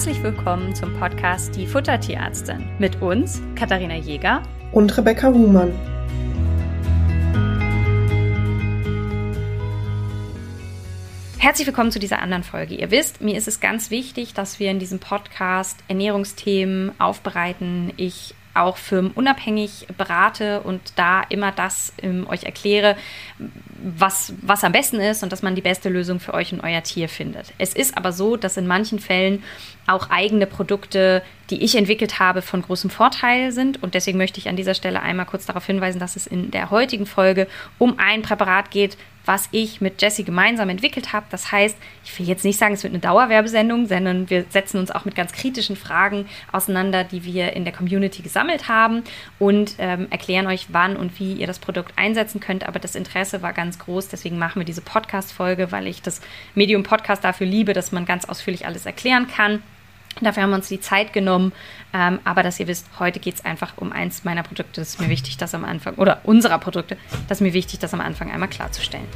herzlich willkommen zum Podcast Die Futtertierärztin mit uns, Katharina Jäger und Rebecca Huhmann. Herzlich willkommen zu dieser anderen Folge. Ihr wisst, mir ist es ganz wichtig, dass wir in diesem Podcast Ernährungsthemen aufbereiten. Ich auch firmenunabhängig berate und da immer das ähm, euch erkläre, was, was am besten ist und dass man die beste Lösung für euch und euer Tier findet. Es ist aber so, dass in manchen Fällen auch eigene Produkte, die ich entwickelt habe, von großem Vorteil sind. Und deswegen möchte ich an dieser Stelle einmal kurz darauf hinweisen, dass es in der heutigen Folge um ein Präparat geht, was ich mit Jesse gemeinsam entwickelt habe. Das heißt, ich will jetzt nicht sagen, es wird eine Dauerwerbesendung, sondern wir setzen uns auch mit ganz kritischen Fragen auseinander, die wir in der Community gesammelt haben und ähm, erklären euch, wann und wie ihr das Produkt einsetzen könnt. Aber das Interesse war ganz groß, deswegen machen wir diese Podcast-Folge, weil ich das Medium Podcast dafür liebe, dass man ganz ausführlich alles erklären kann. Dafür haben wir uns die Zeit genommen. Ähm, aber dass ihr wisst, heute geht es einfach um eins meiner Produkte. Das ist mir wichtig, das am Anfang, oder unserer Produkte, das ist mir wichtig, das am Anfang einmal klarzustellen.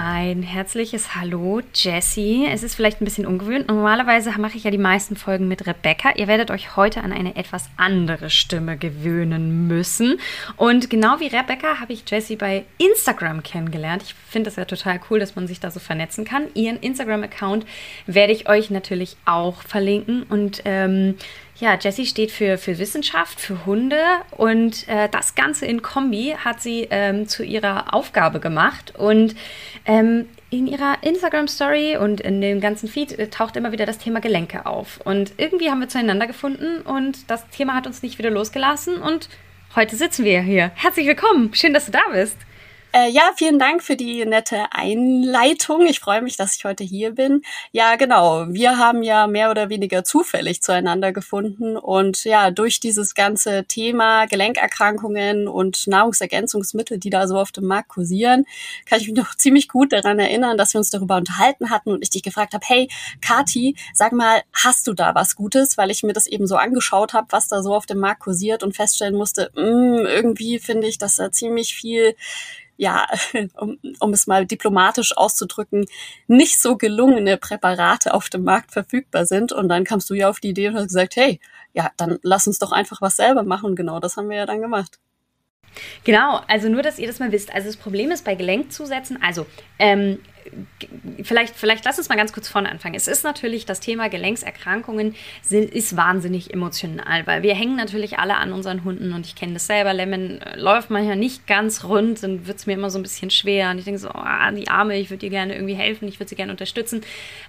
Ein herzliches Hallo, Jessie. Es ist vielleicht ein bisschen ungewöhnt. Normalerweise mache ich ja die meisten Folgen mit Rebecca. Ihr werdet euch heute an eine etwas andere Stimme gewöhnen müssen. Und genau wie Rebecca habe ich Jessie bei Instagram kennengelernt. Ich finde das ja total cool, dass man sich da so vernetzen kann. Ihren Instagram-Account werde ich euch natürlich auch verlinken. Und ähm, ja, Jessie steht für, für Wissenschaft, für Hunde und äh, das Ganze in Kombi hat sie ähm, zu ihrer Aufgabe gemacht. Und ähm, in ihrer Instagram-Story und in dem ganzen Feed äh, taucht immer wieder das Thema Gelenke auf. Und irgendwie haben wir zueinander gefunden und das Thema hat uns nicht wieder losgelassen. Und heute sitzen wir hier. Herzlich willkommen. Schön, dass du da bist. Äh, ja, vielen Dank für die nette Einleitung. Ich freue mich, dass ich heute hier bin. Ja, genau. Wir haben ja mehr oder weniger zufällig zueinander gefunden und ja, durch dieses ganze Thema Gelenkerkrankungen und Nahrungsergänzungsmittel, die da so auf dem Markt kursieren, kann ich mich noch ziemlich gut daran erinnern, dass wir uns darüber unterhalten hatten und ich dich gefragt habe, hey, Kati, sag mal, hast du da was Gutes? Weil ich mir das eben so angeschaut habe, was da so auf dem Markt kursiert und feststellen musste, mh, mm, irgendwie finde ich, dass da ziemlich viel ja, um, um es mal diplomatisch auszudrücken, nicht so gelungene Präparate auf dem Markt verfügbar sind. Und dann kamst du ja auf die Idee und hast gesagt, hey, ja, dann lass uns doch einfach was selber machen. Genau das haben wir ja dann gemacht. Genau, also nur, dass ihr das mal wisst. Also das Problem ist bei Gelenkzusätzen, also ähm, vielleicht, vielleicht lass uns mal ganz kurz vorne anfangen. Es ist natürlich, das Thema Gelenkserkrankungen sind, ist wahnsinnig emotional, weil wir hängen natürlich alle an unseren Hunden und ich kenne das selber. Lemon äh, läuft manchmal nicht ganz rund, dann wird es mir immer so ein bisschen schwer und ich denke so, oh, die Arme, ich würde ihr gerne irgendwie helfen, ich würde sie gerne unterstützen,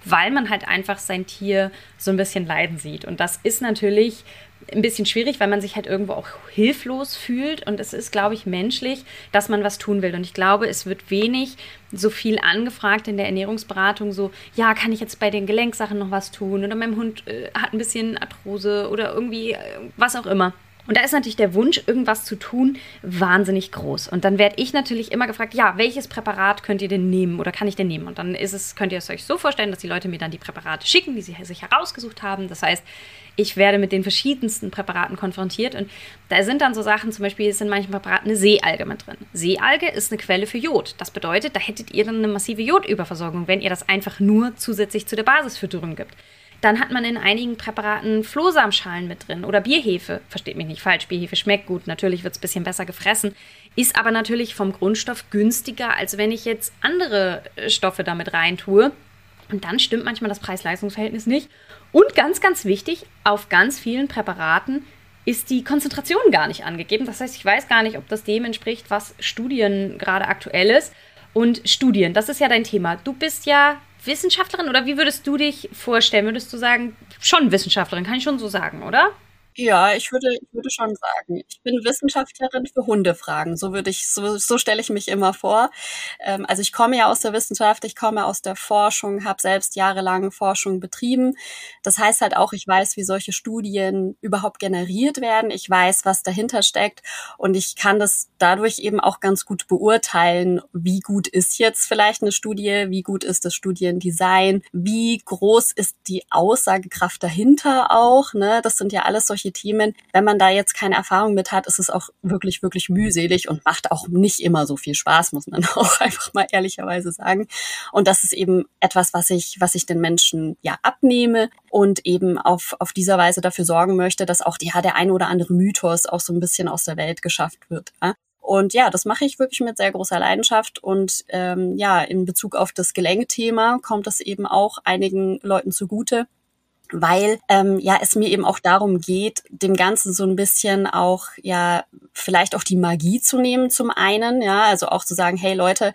weil man halt einfach sein Tier so ein bisschen leiden sieht. Und das ist natürlich ein bisschen schwierig, weil man sich halt irgendwo auch hilflos fühlt. Und es ist, glaube ich, menschlich, dass man was tun will. Und ich glaube, es wird wenig so viel angefragt in der Ernährungsberatung, so, ja, kann ich jetzt bei den Gelenksachen noch was tun? Oder mein Hund äh, hat ein bisschen Arthrose oder irgendwie äh, was auch immer. Und da ist natürlich der Wunsch, irgendwas zu tun, wahnsinnig groß. Und dann werde ich natürlich immer gefragt, ja, welches Präparat könnt ihr denn nehmen oder kann ich denn nehmen? Und dann ist es, könnt ihr es euch so vorstellen, dass die Leute mir dann die Präparate schicken, die sie sich herausgesucht haben. Das heißt, ich werde mit den verschiedensten Präparaten konfrontiert und da sind dann so Sachen, zum Beispiel ist in manchen Präparaten eine Seealge mit drin. Seealge ist eine Quelle für Jod. Das bedeutet, da hättet ihr dann eine massive Jodüberversorgung, wenn ihr das einfach nur zusätzlich zu der Basisfütterung gibt. Dann hat man in einigen Präparaten Flohsamschalen mit drin oder Bierhefe. Versteht mich nicht falsch, Bierhefe schmeckt gut, natürlich wird es ein bisschen besser gefressen, ist aber natürlich vom Grundstoff günstiger, als wenn ich jetzt andere äh, Stoffe damit reintue. Und dann stimmt manchmal das Preis-Leistungs-Verhältnis nicht. Und ganz, ganz wichtig, auf ganz vielen Präparaten ist die Konzentration gar nicht angegeben. Das heißt, ich weiß gar nicht, ob das dem entspricht, was Studien gerade aktuell ist. Und Studien, das ist ja dein Thema. Du bist ja Wissenschaftlerin oder wie würdest du dich vorstellen? Würdest du sagen, schon Wissenschaftlerin, kann ich schon so sagen, oder? Ja, ich würde, ich würde schon sagen, ich bin Wissenschaftlerin für Hundefragen. So würde ich, so, so stelle ich mich immer vor. Ähm, also ich komme ja aus der Wissenschaft, ich komme aus der Forschung, habe selbst jahrelang Forschung betrieben. Das heißt halt auch, ich weiß, wie solche Studien überhaupt generiert werden. Ich weiß, was dahinter steckt und ich kann das dadurch eben auch ganz gut beurteilen, wie gut ist jetzt vielleicht eine Studie, wie gut ist das Studiendesign, wie groß ist die Aussagekraft dahinter auch. Ne? Das sind ja alles solche solche Themen, wenn man da jetzt keine Erfahrung mit hat, ist es auch wirklich, wirklich mühselig und macht auch nicht immer so viel Spaß, muss man auch einfach mal ehrlicherweise sagen. Und das ist eben etwas, was ich, was ich den Menschen ja abnehme und eben auf, auf dieser Weise dafür sorgen möchte, dass auch ja, der ein oder andere Mythos auch so ein bisschen aus der Welt geschafft wird. Ja? Und ja, das mache ich wirklich mit sehr großer Leidenschaft. Und ähm, ja, in Bezug auf das Gelenkthema kommt es eben auch einigen Leuten zugute weil ähm, ja es mir eben auch darum geht, dem Ganzen so ein bisschen auch ja vielleicht auch die Magie zu nehmen zum einen, ja, also auch zu sagen, hey Leute,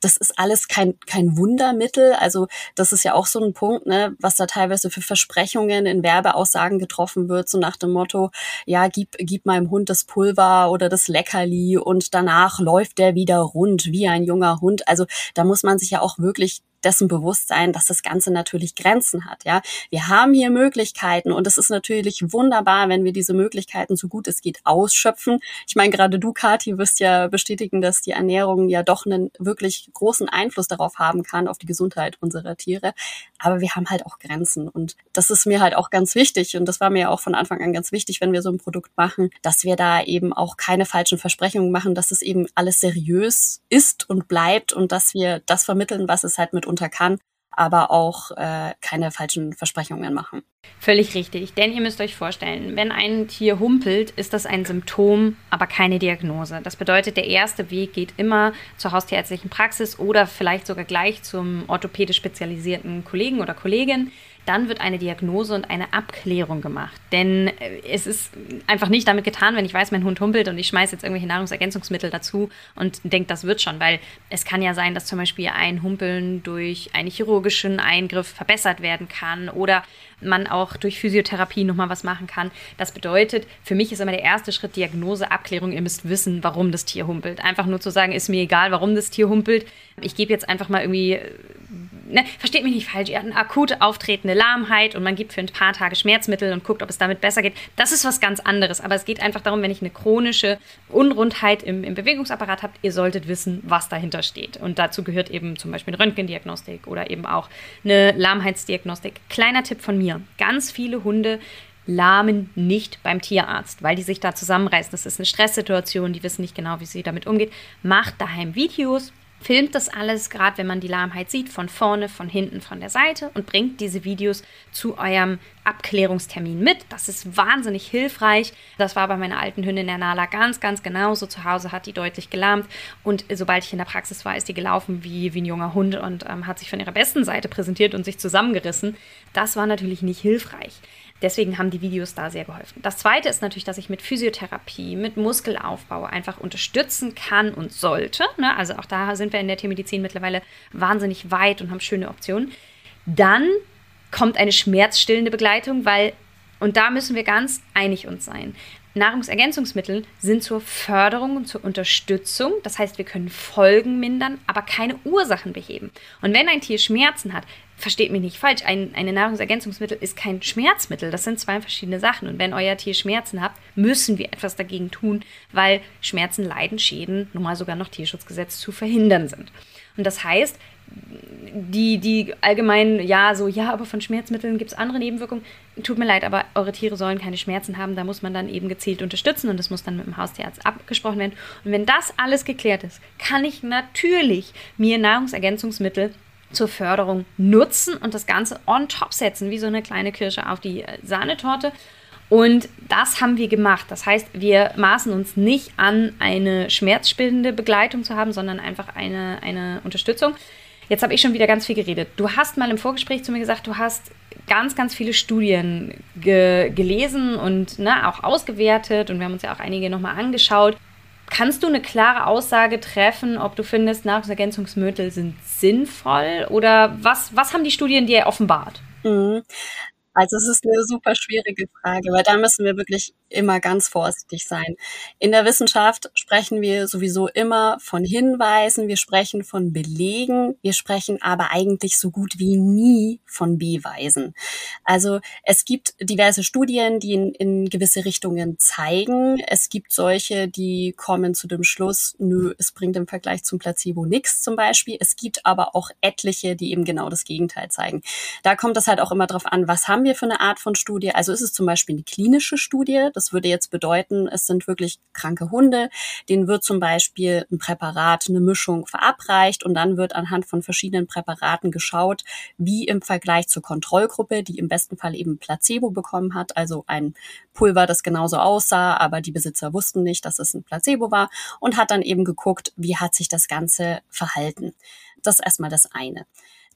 das ist alles kein kein Wundermittel, also das ist ja auch so ein Punkt, ne, was da teilweise für Versprechungen in Werbeaussagen getroffen wird, so nach dem Motto, ja, gib gib meinem Hund das Pulver oder das Leckerli und danach läuft der wieder rund wie ein junger Hund. Also da muss man sich ja auch wirklich dessen Bewusstsein, dass das Ganze natürlich Grenzen hat. Ja, wir haben hier Möglichkeiten und es ist natürlich wunderbar, wenn wir diese Möglichkeiten so gut es geht ausschöpfen. Ich meine, gerade du, Kathi, wirst ja bestätigen, dass die Ernährung ja doch einen wirklich großen Einfluss darauf haben kann, auf die Gesundheit unserer Tiere. Aber wir haben halt auch Grenzen und das ist mir halt auch ganz wichtig und das war mir auch von Anfang an ganz wichtig, wenn wir so ein Produkt machen, dass wir da eben auch keine falschen Versprechungen machen, dass es eben alles seriös ist und bleibt und dass wir das vermitteln, was es halt mit mitunter kann, aber auch äh, keine falschen Versprechungen machen. Völlig richtig, denn ihr müsst euch vorstellen, wenn ein Tier humpelt, ist das ein Symptom, aber keine Diagnose. Das bedeutet, der erste Weg geht immer zur haustierärztlichen Praxis oder vielleicht sogar gleich zum orthopädisch spezialisierten Kollegen oder Kollegin dann wird eine Diagnose und eine Abklärung gemacht. Denn äh, es ist einfach nicht damit getan, wenn ich weiß, mein Hund humpelt und ich schmeiße jetzt irgendwelche Nahrungsergänzungsmittel dazu und denke, das wird schon, weil es kann ja sein, dass zum Beispiel ein Humpeln durch einen chirurgischen Eingriff verbessert werden kann oder man auch durch Physiotherapie nochmal was machen kann. Das bedeutet, für mich ist immer der erste Schritt Diagnose, Abklärung. Ihr müsst wissen, warum das Tier humpelt. Einfach nur zu sagen, ist mir egal, warum das Tier humpelt. Ich gebe jetzt einfach mal irgendwie ne, versteht mich nicht falsch, ihr habt eine akute auftretende Lahmheit und man gibt für ein paar Tage Schmerzmittel und guckt, ob es damit besser geht. Das ist was ganz anderes. Aber es geht einfach darum, wenn ich eine chronische Unrundheit im, im Bewegungsapparat habt, ihr solltet wissen, was dahinter steht. Und dazu gehört eben zum Beispiel eine Röntgendiagnostik oder eben auch eine Lahmheitsdiagnostik. Kleiner Tipp von mir. Ganz viele Hunde lahmen nicht beim Tierarzt, weil die sich da zusammenreißen. Das ist eine Stresssituation, die wissen nicht genau, wie sie damit umgeht. Macht daheim Videos, filmt das alles, gerade wenn man die Lahmheit sieht, von vorne, von hinten, von der Seite und bringt diese Videos zu eurem Abklärungstermin mit. Das ist wahnsinnig hilfreich. Das war bei meiner alten Hündin der Nala ganz, ganz genauso. Zu Hause hat die deutlich gelahmt und sobald ich in der Praxis war, ist die gelaufen wie, wie ein junger Hund und ähm, hat sich von ihrer besten Seite präsentiert und sich zusammengerissen. Das war natürlich nicht hilfreich. Deswegen haben die Videos da sehr geholfen. Das zweite ist natürlich, dass ich mit Physiotherapie, mit Muskelaufbau einfach unterstützen kann und sollte. Ne? Also auch da sind wir in der Tiermedizin mittlerweile wahnsinnig weit und haben schöne Optionen. Dann kommt eine schmerzstillende Begleitung, weil, und da müssen wir ganz einig uns sein, Nahrungsergänzungsmittel sind zur Förderung und zur Unterstützung. Das heißt, wir können Folgen mindern, aber keine Ursachen beheben. Und wenn ein Tier Schmerzen hat, versteht mich nicht falsch, ein eine Nahrungsergänzungsmittel ist kein Schmerzmittel. Das sind zwei verschiedene Sachen. Und wenn euer Tier Schmerzen hat, müssen wir etwas dagegen tun, weil Schmerzen, Leiden, Schäden, nun mal sogar noch Tierschutzgesetz zu verhindern sind. Und das heißt, die, die allgemein, ja, so, ja, aber von Schmerzmitteln gibt es andere Nebenwirkungen. Tut mir leid, aber eure Tiere sollen keine Schmerzen haben. Da muss man dann eben gezielt unterstützen und das muss dann mit dem Haustierarzt abgesprochen werden. Und wenn das alles geklärt ist, kann ich natürlich mir Nahrungsergänzungsmittel zur Förderung nutzen und das Ganze on top setzen, wie so eine kleine Kirsche auf die äh, Sahnetorte. Und das haben wir gemacht. Das heißt, wir maßen uns nicht an, eine schmerzspendende Begleitung zu haben, sondern einfach eine, eine Unterstützung. Jetzt habe ich schon wieder ganz viel geredet. Du hast mal im Vorgespräch zu mir gesagt, du hast ganz, ganz viele Studien ge gelesen und ne, auch ausgewertet und wir haben uns ja auch einige nochmal angeschaut. Kannst du eine klare Aussage treffen, ob du findest, Nahrungsergänzungsmittel sind sinnvoll oder was, was haben die Studien dir offenbart? Mhm. Also es ist eine super schwierige Frage, weil da müssen wir wirklich immer ganz vorsichtig sein. In der Wissenschaft sprechen wir sowieso immer von Hinweisen, wir sprechen von Belegen, wir sprechen aber eigentlich so gut wie nie von Beweisen. Also es gibt diverse Studien, die in, in gewisse Richtungen zeigen. Es gibt solche, die kommen zu dem Schluss, nö, es bringt im Vergleich zum Placebo nichts zum Beispiel. Es gibt aber auch etliche, die eben genau das Gegenteil zeigen. Da kommt es halt auch immer darauf an, was haben wir für eine Art von Studie. Also ist es zum Beispiel eine klinische Studie, das würde jetzt bedeuten, es sind wirklich kranke Hunde. Denen wird zum Beispiel ein Präparat, eine Mischung verabreicht und dann wird anhand von verschiedenen Präparaten geschaut, wie im Vergleich zur Kontrollgruppe, die im besten Fall eben Placebo bekommen hat, also ein Pulver, das genauso aussah, aber die Besitzer wussten nicht, dass es ein Placebo war und hat dann eben geguckt, wie hat sich das Ganze verhalten. Das ist erstmal das eine.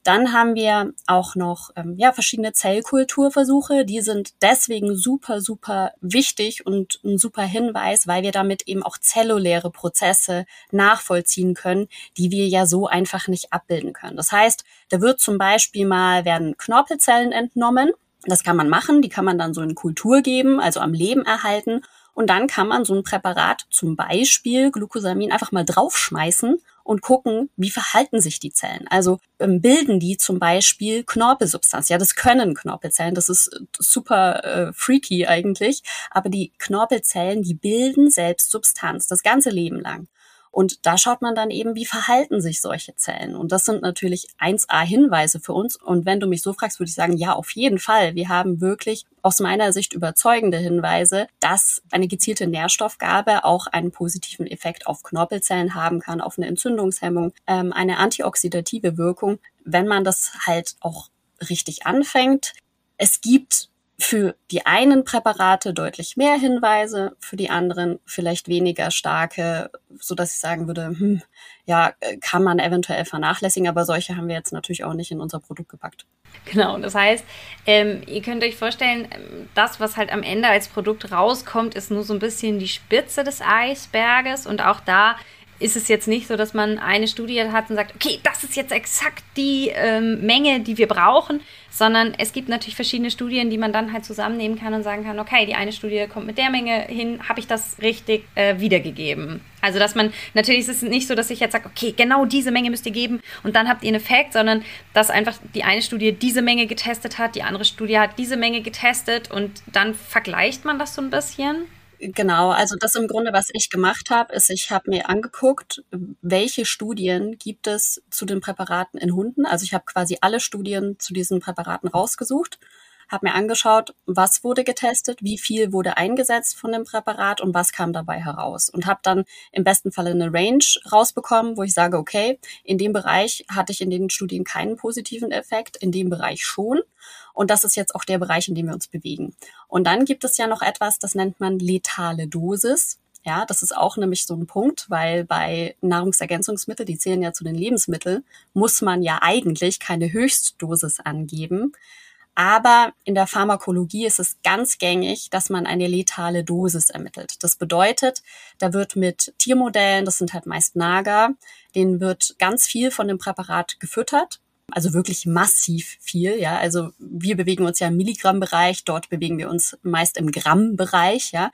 Dann haben wir auch noch ähm, ja, verschiedene Zellkulturversuche. Die sind deswegen super, super wichtig und ein super Hinweis, weil wir damit eben auch zelluläre Prozesse nachvollziehen können, die wir ja so einfach nicht abbilden können. Das heißt, da wird zum Beispiel mal, werden Knorpelzellen entnommen. Das kann man machen, die kann man dann so in Kultur geben, also am Leben erhalten. Und dann kann man so ein Präparat, zum Beispiel Glucosamin, einfach mal draufschmeißen und gucken, wie verhalten sich die Zellen. Also ähm, bilden die zum Beispiel Knorpelsubstanz. Ja, das können Knorpelzellen, das ist super äh, freaky eigentlich, aber die Knorpelzellen, die bilden selbst Substanz das ganze Leben lang. Und da schaut man dann eben, wie verhalten sich solche Zellen. Und das sind natürlich 1a Hinweise für uns. Und wenn du mich so fragst, würde ich sagen, ja, auf jeden Fall. Wir haben wirklich aus meiner Sicht überzeugende Hinweise, dass eine gezielte Nährstoffgabe auch einen positiven Effekt auf Knorpelzellen haben kann, auf eine Entzündungshemmung, ähm, eine antioxidative Wirkung, wenn man das halt auch richtig anfängt. Es gibt für die einen Präparate deutlich mehr Hinweise, für die anderen vielleicht weniger starke, so dass ich sagen würde, hm, ja, kann man eventuell vernachlässigen, aber solche haben wir jetzt natürlich auch nicht in unser Produkt gepackt. Genau, das heißt, ähm, ihr könnt euch vorstellen, das, was halt am Ende als Produkt rauskommt, ist nur so ein bisschen die Spitze des Eisberges und auch da ist es jetzt nicht so, dass man eine Studie hat und sagt, okay, das ist jetzt exakt die ähm, Menge, die wir brauchen, sondern es gibt natürlich verschiedene Studien, die man dann halt zusammennehmen kann und sagen kann, okay, die eine Studie kommt mit der Menge hin, habe ich das richtig äh, wiedergegeben. Also dass man, natürlich ist es nicht so, dass ich jetzt sage, okay, genau diese Menge müsst ihr geben und dann habt ihr einen Effekt, sondern dass einfach die eine Studie diese Menge getestet hat, die andere Studie hat diese Menge getestet und dann vergleicht man das so ein bisschen. Genau, also das im Grunde, was ich gemacht habe, ist, ich habe mir angeguckt, welche Studien gibt es zu den Präparaten in Hunden. Also ich habe quasi alle Studien zu diesen Präparaten rausgesucht, habe mir angeschaut, was wurde getestet, wie viel wurde eingesetzt von dem Präparat und was kam dabei heraus. Und habe dann im besten Falle eine Range rausbekommen, wo ich sage, okay, in dem Bereich hatte ich in den Studien keinen positiven Effekt, in dem Bereich schon. Und das ist jetzt auch der Bereich, in dem wir uns bewegen. Und dann gibt es ja noch etwas, das nennt man letale Dosis. Ja, das ist auch nämlich so ein Punkt, weil bei Nahrungsergänzungsmitteln, die zählen ja zu den Lebensmitteln, muss man ja eigentlich keine Höchstdosis angeben. Aber in der Pharmakologie ist es ganz gängig, dass man eine letale Dosis ermittelt. Das bedeutet, da wird mit Tiermodellen, das sind halt meist Nager, denen wird ganz viel von dem Präparat gefüttert also wirklich massiv viel. Ja, also wir bewegen uns ja im Milligrammbereich, dort bewegen wir uns meist im Grammbereich. Ja,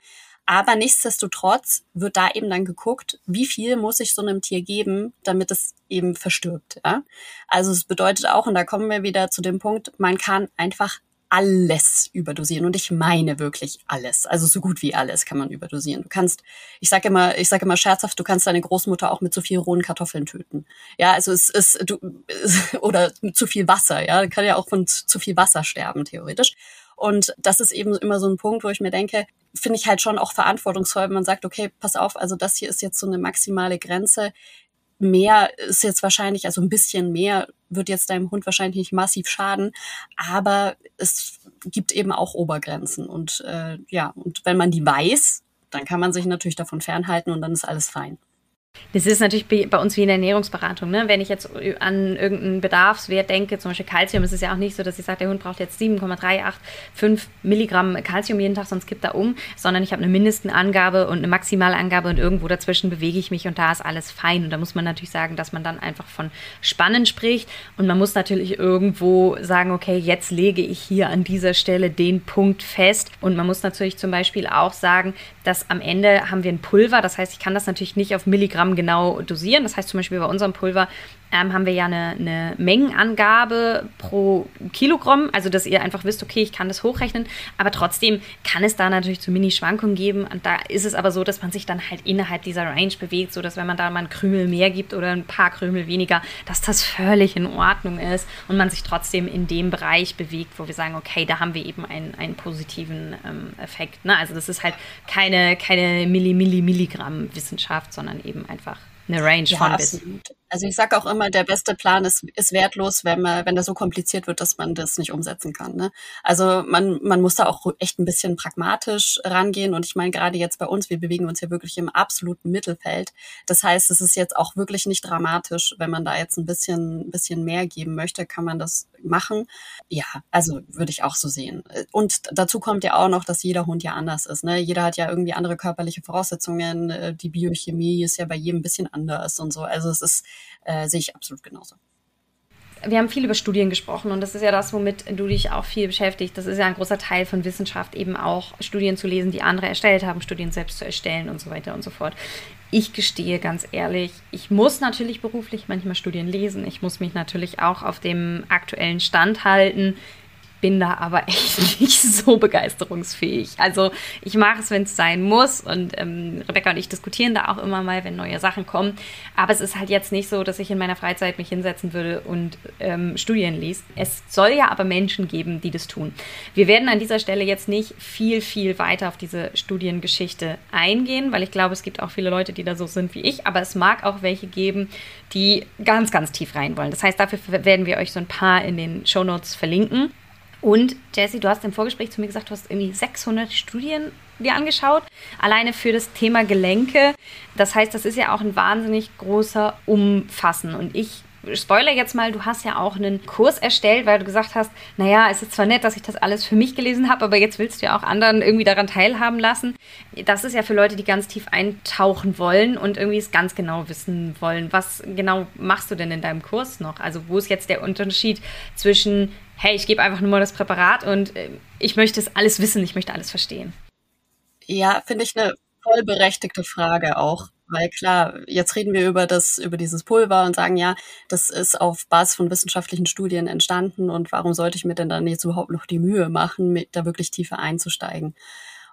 aber nichtsdestotrotz wird da eben dann geguckt, wie viel muss ich so einem Tier geben, damit es eben verstirbt. Ja? Also es bedeutet auch, und da kommen wir wieder zu dem Punkt, man kann einfach alles überdosieren und ich meine wirklich alles. Also so gut wie alles kann man überdosieren. Du kannst, ich sage immer, ich sage immer scherzhaft, du kannst deine Großmutter auch mit zu viel rohen Kartoffeln töten. Ja, also es ist du oder zu viel Wasser, ja, kann ja auch von zu viel Wasser sterben theoretisch. Und das ist eben immer so ein Punkt, wo ich mir denke, finde ich halt schon auch verantwortungsvoll, wenn man sagt, okay, pass auf, also das hier ist jetzt so eine maximale Grenze mehr ist jetzt wahrscheinlich, also ein bisschen mehr wird jetzt deinem Hund wahrscheinlich nicht massiv schaden, aber es gibt eben auch Obergrenzen und äh, ja, und wenn man die weiß, dann kann man sich natürlich davon fernhalten und dann ist alles fein. Das ist natürlich bei uns wie in der Ernährungsberatung. Ne? Wenn ich jetzt an irgendeinen Bedarfswert denke, zum Beispiel Kalzium, ist es ja auch nicht so, dass ich sage, der Hund braucht jetzt 7,385 Milligramm Kalzium jeden Tag, sonst kippt er um, sondern ich habe eine Mindestangabe und eine Maximalangabe und irgendwo dazwischen bewege ich mich und da ist alles fein. Und da muss man natürlich sagen, dass man dann einfach von Spannen spricht und man muss natürlich irgendwo sagen, okay, jetzt lege ich hier an dieser Stelle den Punkt fest. Und man muss natürlich zum Beispiel auch sagen, dass am Ende haben wir ein Pulver, das heißt, ich kann das natürlich nicht auf Milligramm genau dosieren. Das heißt zum Beispiel bei unserem Pulver ähm, haben wir ja eine, eine, Mengenangabe pro Kilogramm, also dass ihr einfach wisst, okay, ich kann das hochrechnen, aber trotzdem kann es da natürlich zu Mini-Schwankungen geben. Und da ist es aber so, dass man sich dann halt innerhalb dieser Range bewegt, sodass wenn man da mal ein Krümel mehr gibt oder ein paar Krümel weniger, dass das völlig in Ordnung ist und man sich trotzdem in dem Bereich bewegt, wo wir sagen, okay, da haben wir eben einen, einen positiven ähm, Effekt. Ne? Also das ist halt keine, keine Milli-Milli-Milligramm-Wissenschaft, sondern eben einfach eine Range ja, von bis. Absolut. Also ich sage auch immer, der beste Plan ist, ist wertlos, wenn man, wenn das so kompliziert wird, dass man das nicht umsetzen kann. Ne? Also man, man muss da auch echt ein bisschen pragmatisch rangehen. Und ich meine, gerade jetzt bei uns, wir bewegen uns ja wirklich im absoluten Mittelfeld. Das heißt, es ist jetzt auch wirklich nicht dramatisch, wenn man da jetzt ein bisschen, bisschen mehr geben möchte, kann man das machen. Ja, also würde ich auch so sehen. Und dazu kommt ja auch noch, dass jeder Hund ja anders ist. Ne? Jeder hat ja irgendwie andere körperliche Voraussetzungen. Die Biochemie ist ja bei jedem ein bisschen anders und so. Also es ist äh, sehe ich absolut genauso. Wir haben viel über Studien gesprochen und das ist ja das, womit du dich auch viel beschäftigst. Das ist ja ein großer Teil von Wissenschaft, eben auch Studien zu lesen, die andere erstellt haben, Studien selbst zu erstellen und so weiter und so fort. Ich gestehe ganz ehrlich, ich muss natürlich beruflich manchmal Studien lesen. Ich muss mich natürlich auch auf dem aktuellen Stand halten bin da aber echt nicht so begeisterungsfähig. Also ich mache es, wenn es sein muss. Und ähm, Rebecca und ich diskutieren da auch immer mal, wenn neue Sachen kommen. Aber es ist halt jetzt nicht so, dass ich in meiner Freizeit mich hinsetzen würde und ähm, Studien liest. Es soll ja aber Menschen geben, die das tun. Wir werden an dieser Stelle jetzt nicht viel, viel weiter auf diese Studiengeschichte eingehen, weil ich glaube, es gibt auch viele Leute, die da so sind wie ich. Aber es mag auch welche geben, die ganz, ganz tief rein wollen. Das heißt, dafür werden wir euch so ein paar in den Show Notes verlinken. Und Jesse, du hast im Vorgespräch zu mir gesagt, du hast irgendwie 600 Studien dir angeschaut, alleine für das Thema Gelenke. Das heißt, das ist ja auch ein wahnsinnig großer Umfassen. Und ich spoiler jetzt mal, du hast ja auch einen Kurs erstellt, weil du gesagt hast, naja, es ist zwar nett, dass ich das alles für mich gelesen habe, aber jetzt willst du ja auch anderen irgendwie daran teilhaben lassen. Das ist ja für Leute, die ganz tief eintauchen wollen und irgendwie es ganz genau wissen wollen. Was genau machst du denn in deinem Kurs noch? Also wo ist jetzt der Unterschied zwischen, hey, ich gebe einfach nur mal das Präparat und äh, ich möchte es alles wissen, ich möchte alles verstehen? Ja, finde ich eine vollberechtigte Frage auch. Weil klar, jetzt reden wir über das, über dieses Pulver und sagen, ja, das ist auf Basis von wissenschaftlichen Studien entstanden und warum sollte ich mir denn dann jetzt überhaupt noch die Mühe machen, mit da wirklich tiefer einzusteigen?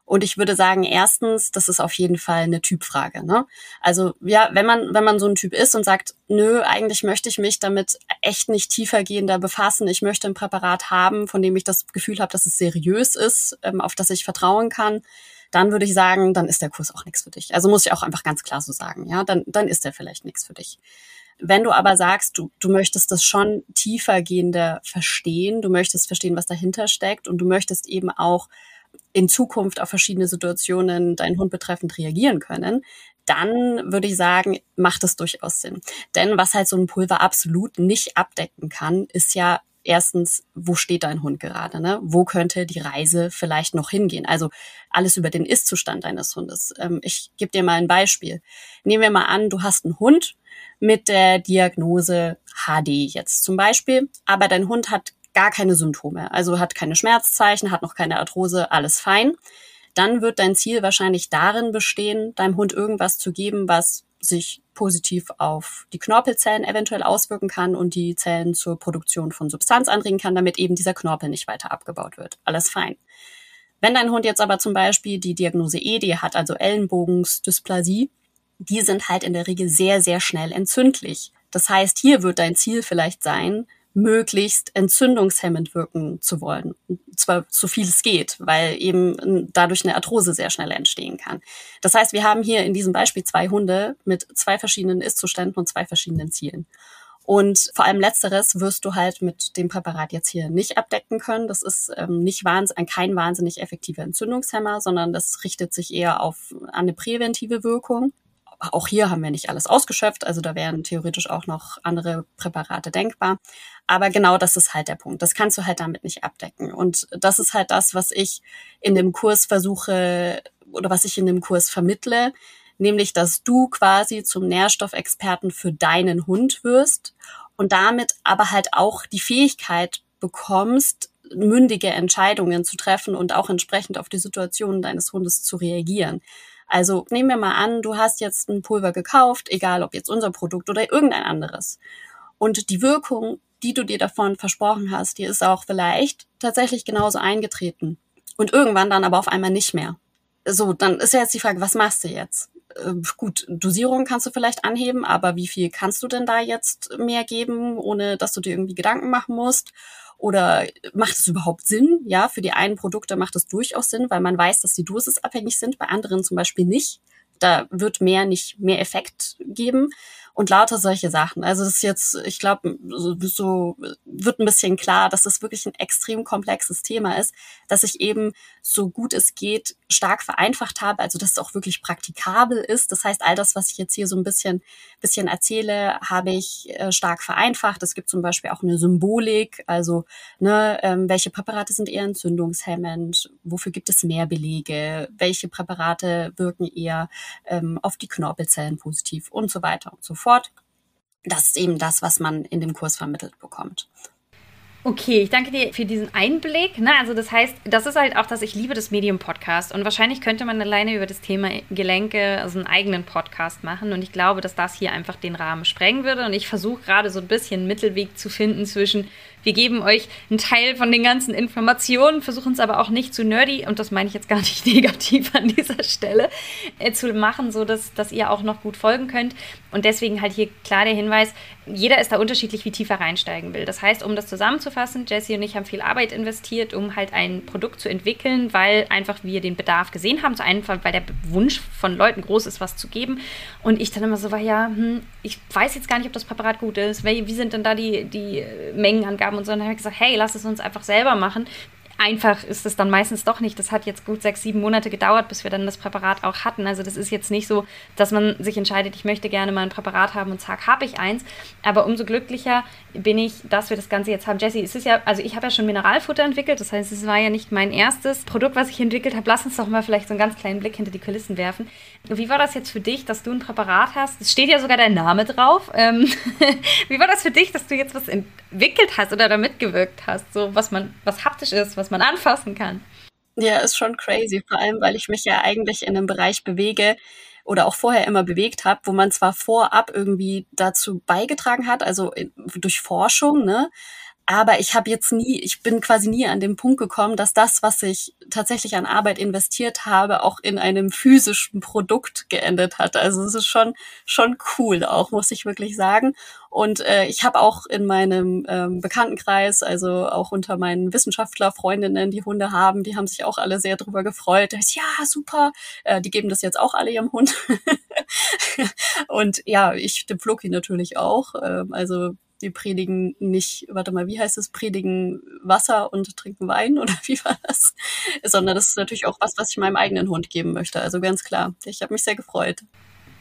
Und ich würde sagen, erstens, das ist auf jeden Fall eine Typfrage. Ne? Also ja, wenn man wenn man so ein Typ ist und sagt, nö, eigentlich möchte ich mich damit echt nicht tiefergehender befassen. Ich möchte ein Präparat haben, von dem ich das Gefühl habe, dass es seriös ist, ähm, auf das ich vertrauen kann dann würde ich sagen, dann ist der Kurs auch nichts für dich. Also muss ich auch einfach ganz klar so sagen, ja, dann, dann ist der vielleicht nichts für dich. Wenn du aber sagst, du, du möchtest das schon tiefergehender verstehen, du möchtest verstehen, was dahinter steckt und du möchtest eben auch in Zukunft auf verschiedene Situationen deinen Hund betreffend reagieren können, dann würde ich sagen, macht es durchaus Sinn. Denn was halt so ein Pulver absolut nicht abdecken kann, ist ja erstens, wo steht dein Hund gerade? Ne? Wo könnte die Reise vielleicht noch hingehen? Also alles über den Ist-Zustand deines Hundes. Ähm, ich gebe dir mal ein Beispiel. Nehmen wir mal an, du hast einen Hund mit der Diagnose HD jetzt zum Beispiel, aber dein Hund hat gar keine Symptome, also hat keine Schmerzzeichen, hat noch keine Arthrose, alles fein. Dann wird dein Ziel wahrscheinlich darin bestehen, deinem Hund irgendwas zu geben, was sich positiv auf die Knorpelzellen eventuell auswirken kann und die Zellen zur Produktion von Substanz anregen kann, damit eben dieser Knorpel nicht weiter abgebaut wird. Alles fein. Wenn dein Hund jetzt aber zum Beispiel die Diagnose ED hat, also Ellenbogensdysplasie, die sind halt in der Regel sehr, sehr schnell entzündlich. Das heißt, hier wird dein Ziel vielleicht sein, möglichst entzündungshemmend wirken zu wollen. Und zwar so viel es geht, weil eben dadurch eine Arthrose sehr schnell entstehen kann. Das heißt, wir haben hier in diesem Beispiel zwei Hunde mit zwei verschiedenen Ist-Zuständen und zwei verschiedenen Zielen. Und vor allem letzteres wirst du halt mit dem Präparat jetzt hier nicht abdecken können. Das ist ähm, nicht wahnsinnig, kein wahnsinnig effektiver Entzündungshemmer, sondern das richtet sich eher auf eine präventive Wirkung auch hier haben wir nicht alles ausgeschöpft, also da wären theoretisch auch noch andere Präparate denkbar. Aber genau das ist halt der Punkt. Das kannst du halt damit nicht abdecken. Und das ist halt das, was ich in dem Kurs versuche oder was ich in dem Kurs vermittle, nämlich dass du quasi zum Nährstoffexperten für deinen Hund wirst und damit aber halt auch die Fähigkeit bekommst, mündige Entscheidungen zu treffen und auch entsprechend auf die Situation deines Hundes zu reagieren. Also nehmen wir mal an, du hast jetzt ein Pulver gekauft, egal ob jetzt unser Produkt oder irgendein anderes. Und die Wirkung, die du dir davon versprochen hast, die ist auch vielleicht tatsächlich genauso eingetreten. Und irgendwann dann aber auf einmal nicht mehr. So, dann ist ja jetzt die Frage, was machst du jetzt? Äh, gut, Dosierung kannst du vielleicht anheben, aber wie viel kannst du denn da jetzt mehr geben, ohne dass du dir irgendwie Gedanken machen musst? Oder macht es überhaupt Sinn? Ja, für die einen Produkte macht es durchaus Sinn, weil man weiß, dass die Dosis abhängig sind, bei anderen zum Beispiel nicht. Da wird mehr nicht mehr Effekt geben und lauter solche Sachen. Also das ist jetzt, ich glaube, so, so wird ein bisschen klar, dass das wirklich ein extrem komplexes Thema ist, dass ich eben so gut es geht stark vereinfacht habe, also dass es auch wirklich praktikabel ist. Das heißt, all das, was ich jetzt hier so ein bisschen, bisschen erzähle, habe ich äh, stark vereinfacht. Es gibt zum Beispiel auch eine Symbolik, also ne, ähm, welche Präparate sind eher entzündungshemmend, wofür gibt es mehr Belege, welche Präparate wirken eher ähm, auf die Knorpelzellen positiv und so weiter und so fort. Das ist eben das, was man in dem Kurs vermittelt bekommt. Okay, ich danke dir für diesen Einblick. Na, also das heißt, das ist halt auch, dass ich liebe das Medium Podcast und wahrscheinlich könnte man alleine über das Thema Gelenke also einen eigenen Podcast machen und ich glaube, dass das hier einfach den Rahmen sprengen würde und ich versuche gerade so ein bisschen einen Mittelweg zu finden zwischen wir geben euch einen Teil von den ganzen Informationen, versuchen es aber auch nicht zu nerdy, und das meine ich jetzt gar nicht negativ an dieser Stelle, äh, zu machen, so dass, dass ihr auch noch gut folgen könnt. Und deswegen halt hier klar der Hinweis, jeder ist da unterschiedlich, wie tiefer reinsteigen will. Das heißt, um das zusammenzufassen, Jesse und ich haben viel Arbeit investiert, um halt ein Produkt zu entwickeln, weil einfach wir den Bedarf gesehen haben. Zu einfach, weil der Wunsch von Leuten groß ist, was zu geben. Und ich dann immer so war, ja, hm, ich weiß jetzt gar nicht, ob das Präparat gut ist. Wie sind denn da die, die Mengenangaben? und so. Dann habe ich gesagt, hey, lass es uns einfach selber machen einfach ist es dann meistens doch nicht. Das hat jetzt gut sechs, sieben Monate gedauert, bis wir dann das Präparat auch hatten. Also das ist jetzt nicht so, dass man sich entscheidet, ich möchte gerne mal ein Präparat haben und zack, habe ich eins. Aber umso glücklicher bin ich, dass wir das Ganze jetzt haben. Jesse, es ist ja, also ich habe ja schon Mineralfutter entwickelt, das heißt, es war ja nicht mein erstes Produkt, was ich entwickelt habe. Lass uns doch mal vielleicht so einen ganz kleinen Blick hinter die Kulissen werfen. Wie war das jetzt für dich, dass du ein Präparat hast? Es steht ja sogar dein Name drauf. Ähm, wie war das für dich, dass du jetzt was entwickelt hast oder da mitgewirkt hast? So was man, was haptisch ist, was man anfassen kann. Ja, ist schon crazy, vor allem, weil ich mich ja eigentlich in einem Bereich bewege oder auch vorher immer bewegt habe, wo man zwar vorab irgendwie dazu beigetragen hat, also durch Forschung, ne, aber ich habe jetzt nie, ich bin quasi nie an den Punkt gekommen, dass das, was ich tatsächlich an Arbeit investiert habe, auch in einem physischen Produkt geendet hat. Also es ist schon schon cool, auch muss ich wirklich sagen. Und äh, ich habe auch in meinem ähm, Bekanntenkreis, also auch unter meinen Wissenschaftlerfreundinnen, die Hunde haben, die haben sich auch alle sehr drüber gefreut. Da ist, ja, super. Äh, die geben das jetzt auch alle ihrem Hund. und ja, ich dem Floki natürlich auch. Äh, also die predigen nicht, warte mal, wie heißt es, predigen Wasser und trinken Wein oder wie war das? Sondern das ist natürlich auch was, was ich meinem eigenen Hund geben möchte. Also ganz klar. Ich habe mich sehr gefreut.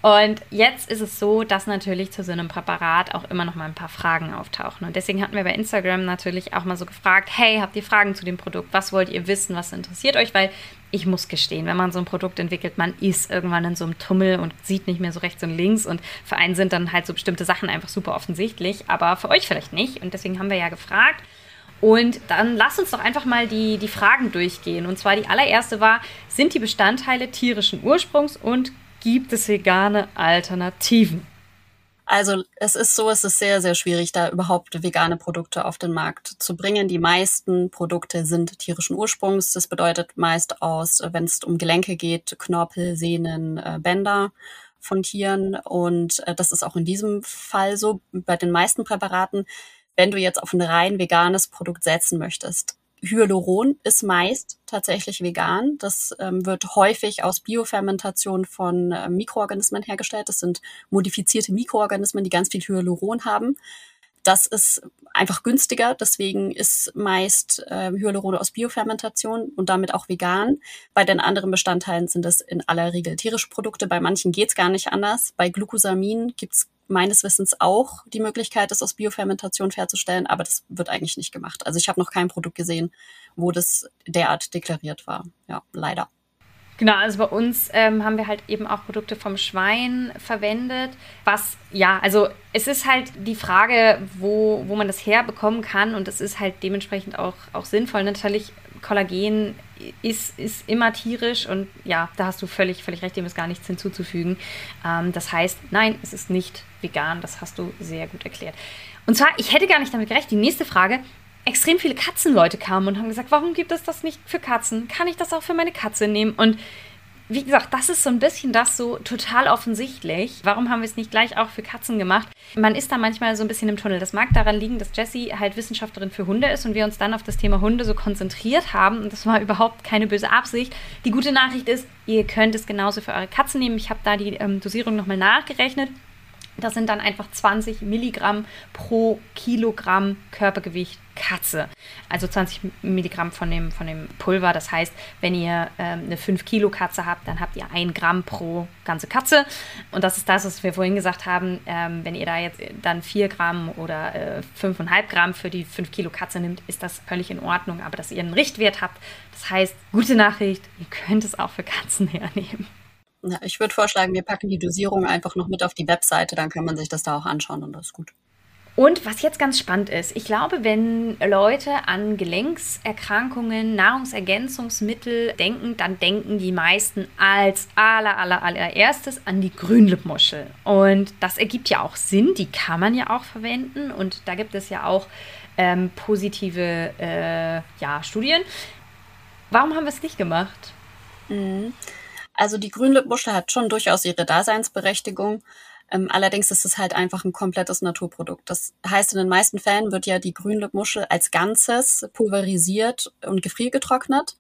Und jetzt ist es so, dass natürlich zu so einem Präparat auch immer noch mal ein paar Fragen auftauchen. Und deswegen hatten wir bei Instagram natürlich auch mal so gefragt, hey, habt ihr Fragen zu dem Produkt? Was wollt ihr wissen? Was interessiert euch? Weil ich muss gestehen, wenn man so ein Produkt entwickelt, man ist irgendwann in so einem Tummel und sieht nicht mehr so rechts und links. Und für einen sind dann halt so bestimmte Sachen einfach super offensichtlich, aber für euch vielleicht nicht. Und deswegen haben wir ja gefragt. Und dann lasst uns doch einfach mal die, die Fragen durchgehen. Und zwar die allererste war, sind die Bestandteile tierischen Ursprungs und gibt es vegane Alternativen? Also es ist so, es ist sehr, sehr schwierig, da überhaupt vegane Produkte auf den Markt zu bringen. Die meisten Produkte sind tierischen Ursprungs. Das bedeutet meist aus, wenn es um Gelenke geht, Knorpel, Sehnen, äh, Bänder von Tieren. Und äh, das ist auch in diesem Fall so bei den meisten Präparaten. Wenn du jetzt auf ein rein veganes Produkt setzen möchtest, Hyaluron ist meist tatsächlich vegan. Das ähm, wird häufig aus Biofermentation von äh, Mikroorganismen hergestellt. Das sind modifizierte Mikroorganismen, die ganz viel Hyaluron haben. das ist einfach günstiger. Deswegen ist meist äh, Hyaluron aus Biofermentation und damit auch vegan. Bei den anderen Bestandteilen sind es in aller Regel tierische Produkte. Bei manchen geht's gar nicht anders. Bei Glucosamin gibt's meines Wissens auch die Möglichkeit, das aus Biofermentation herzustellen, aber das wird eigentlich nicht gemacht. Also ich habe noch kein Produkt gesehen, wo das derart deklariert war. Ja, leider. Genau, also bei uns ähm, haben wir halt eben auch Produkte vom Schwein verwendet. Was, ja, also es ist halt die Frage, wo, wo man das herbekommen kann und es ist halt dementsprechend auch, auch sinnvoll. Natürlich, Kollagen ist, ist immer tierisch und ja, da hast du völlig, völlig recht, dem ist gar nichts hinzuzufügen. Ähm, das heißt, nein, es ist nicht vegan, das hast du sehr gut erklärt. Und zwar, ich hätte gar nicht damit gerechnet, die nächste Frage, extrem viele Katzenleute kamen und haben gesagt, warum gibt es das nicht für Katzen? Kann ich das auch für meine Katze nehmen? Und wie gesagt, das ist so ein bisschen das so total offensichtlich. Warum haben wir es nicht gleich auch für Katzen gemacht? Man ist da manchmal so ein bisschen im Tunnel. Das mag daran liegen, dass Jessie halt Wissenschaftlerin für Hunde ist und wir uns dann auf das Thema Hunde so konzentriert haben. Und das war überhaupt keine böse Absicht. Die gute Nachricht ist, ihr könnt es genauso für eure Katzen nehmen. Ich habe da die ähm, Dosierung nochmal nachgerechnet. Das sind dann einfach 20 Milligramm pro Kilogramm Körpergewicht Katze. Also 20 Milligramm von dem, von dem Pulver. Das heißt, wenn ihr ähm, eine 5 Kilo Katze habt, dann habt ihr 1 Gramm pro ganze Katze. Und das ist das, was wir vorhin gesagt haben. Ähm, wenn ihr da jetzt dann 4 Gramm oder äh, 5,5 Gramm für die 5 Kilo Katze nimmt, ist das völlig in Ordnung. Aber dass ihr einen Richtwert habt, das heißt, gute Nachricht, ihr könnt es auch für Katzen hernehmen. Ja, ich würde vorschlagen, wir packen die Dosierung einfach noch mit auf die Webseite, dann kann man sich das da auch anschauen und das ist gut. Und was jetzt ganz spannend ist, ich glaube, wenn Leute an Gelenkserkrankungen, Nahrungsergänzungsmittel denken, dann denken die meisten als aller, aller, allererstes an die Grünlippmuschel. Und das ergibt ja auch Sinn, die kann man ja auch verwenden. Und da gibt es ja auch ähm, positive äh, ja, Studien. Warum haben wir es nicht gemacht? Mhm. Also die Grünlippmuschel hat schon durchaus ihre Daseinsberechtigung. Ähm, allerdings ist es halt einfach ein komplettes Naturprodukt. Das heißt, in den meisten Fällen wird ja die Grünlippmuschel als Ganzes pulverisiert und gefriergetrocknet.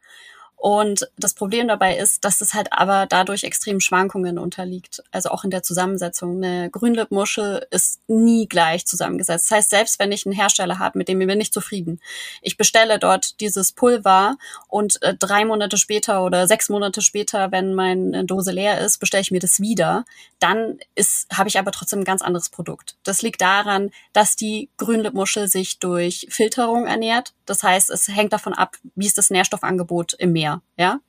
Und das Problem dabei ist, dass es halt aber dadurch extrem Schwankungen unterliegt. Also auch in der Zusammensetzung. Eine Grünlippmuschel ist nie gleich zusammengesetzt. Das heißt, selbst wenn ich einen Hersteller habe, mit dem ich bin nicht zufrieden, ich bestelle dort dieses Pulver und äh, drei Monate später oder sechs Monate später, wenn meine Dose leer ist, bestelle ich mir das wieder, dann ist, habe ich aber trotzdem ein ganz anderes Produkt. Das liegt daran, dass die Grünlippmuschel sich durch Filterung ernährt. Das heißt, es hängt davon ab, wie ist das Nährstoffangebot im Meer ja.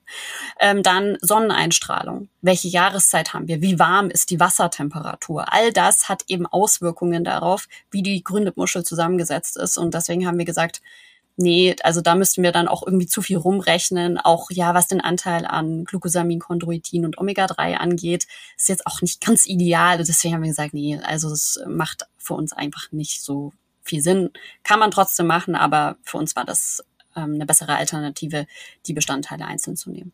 Ähm, dann Sonneneinstrahlung. Welche Jahreszeit haben wir? Wie warm ist die Wassertemperatur? All das hat eben Auswirkungen darauf, wie die Grünlippmuschel zusammengesetzt ist. Und deswegen haben wir gesagt, nee, also da müssten wir dann auch irgendwie zu viel rumrechnen. Auch ja, was den Anteil an Glucosamin, Chondroitin und Omega-3 angeht, ist jetzt auch nicht ganz ideal. Deswegen haben wir gesagt, nee, also es macht für uns einfach nicht so viel Sinn. Kann man trotzdem machen, aber für uns war das ähm, eine bessere Alternative, die Bestandteile einzeln zu nehmen.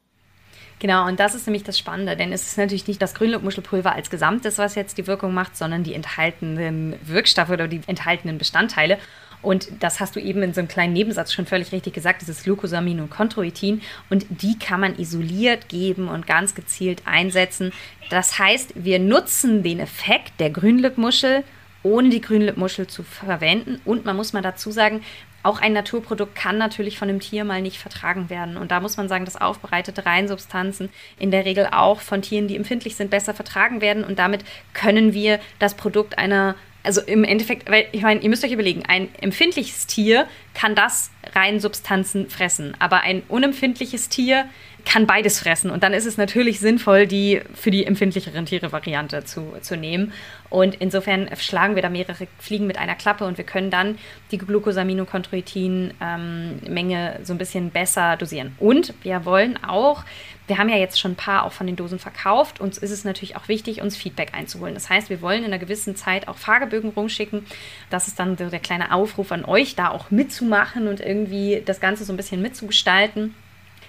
Genau, und das ist nämlich das Spannende, denn es ist natürlich nicht das Grünlippmuschelpulver als Gesamtes, was jetzt die Wirkung macht, sondern die enthaltenen Wirkstoffe oder die enthaltenen Bestandteile. Und das hast du eben in so einem kleinen Nebensatz schon völlig richtig gesagt, ist Glucosamin und Chondroitin und die kann man isoliert geben und ganz gezielt einsetzen. Das heißt, wir nutzen den Effekt der Grünlippmuschel ohne die Grünlippmuschel zu verwenden. Und man muss mal dazu sagen, auch ein Naturprodukt kann natürlich von einem Tier mal nicht vertragen werden. Und da muss man sagen, dass aufbereitete Reinsubstanzen in der Regel auch von Tieren, die empfindlich sind, besser vertragen werden. Und damit können wir das Produkt einer, also im Endeffekt, weil ich meine, ihr müsst euch überlegen, ein empfindliches Tier kann das Reinsubstanzen fressen, aber ein unempfindliches Tier kann beides fressen. Und dann ist es natürlich sinnvoll, die für die empfindlicheren Tiere Variante zu, zu nehmen. Und insofern schlagen wir da mehrere Fliegen mit einer Klappe und wir können dann die Glucosaminochondroitin-Menge ähm, so ein bisschen besser dosieren. Und wir wollen auch, wir haben ja jetzt schon ein paar auch von den Dosen verkauft, uns ist es natürlich auch wichtig, uns Feedback einzuholen. Das heißt, wir wollen in einer gewissen Zeit auch Fragebögen rumschicken. Das ist dann so der kleine Aufruf an euch, da auch mitzumachen und irgendwie das Ganze so ein bisschen mitzugestalten.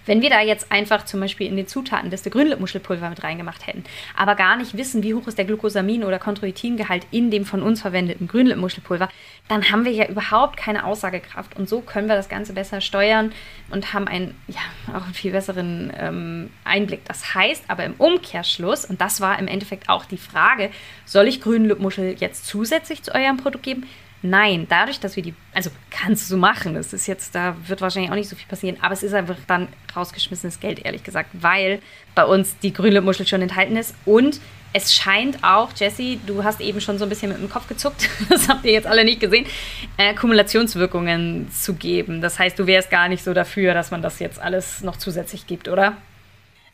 Wenn wir da jetzt einfach zum Beispiel in den Zutatenliste Grünlippmuschelpulver mit reingemacht hätten, aber gar nicht wissen, wie hoch ist der Glucosamin- oder Chondroitingehalt in dem von uns verwendeten Grünlippmuschelpulver, dann haben wir ja überhaupt keine Aussagekraft. Und so können wir das Ganze besser steuern und haben einen, ja, auch einen viel besseren ähm, Einblick. Das heißt aber im Umkehrschluss, und das war im Endeffekt auch die Frage, soll ich Grünlippmuschel jetzt zusätzlich zu eurem Produkt geben? Nein, dadurch, dass wir die, also kannst du machen, das ist jetzt, da wird wahrscheinlich auch nicht so viel passieren, aber es ist einfach dann rausgeschmissenes Geld, ehrlich gesagt, weil bei uns die grüne Muschel schon enthalten ist. Und es scheint auch, Jesse, du hast eben schon so ein bisschen mit dem Kopf gezuckt, das habt ihr jetzt alle nicht gesehen, äh, Kumulationswirkungen zu geben. Das heißt, du wärst gar nicht so dafür, dass man das jetzt alles noch zusätzlich gibt, oder?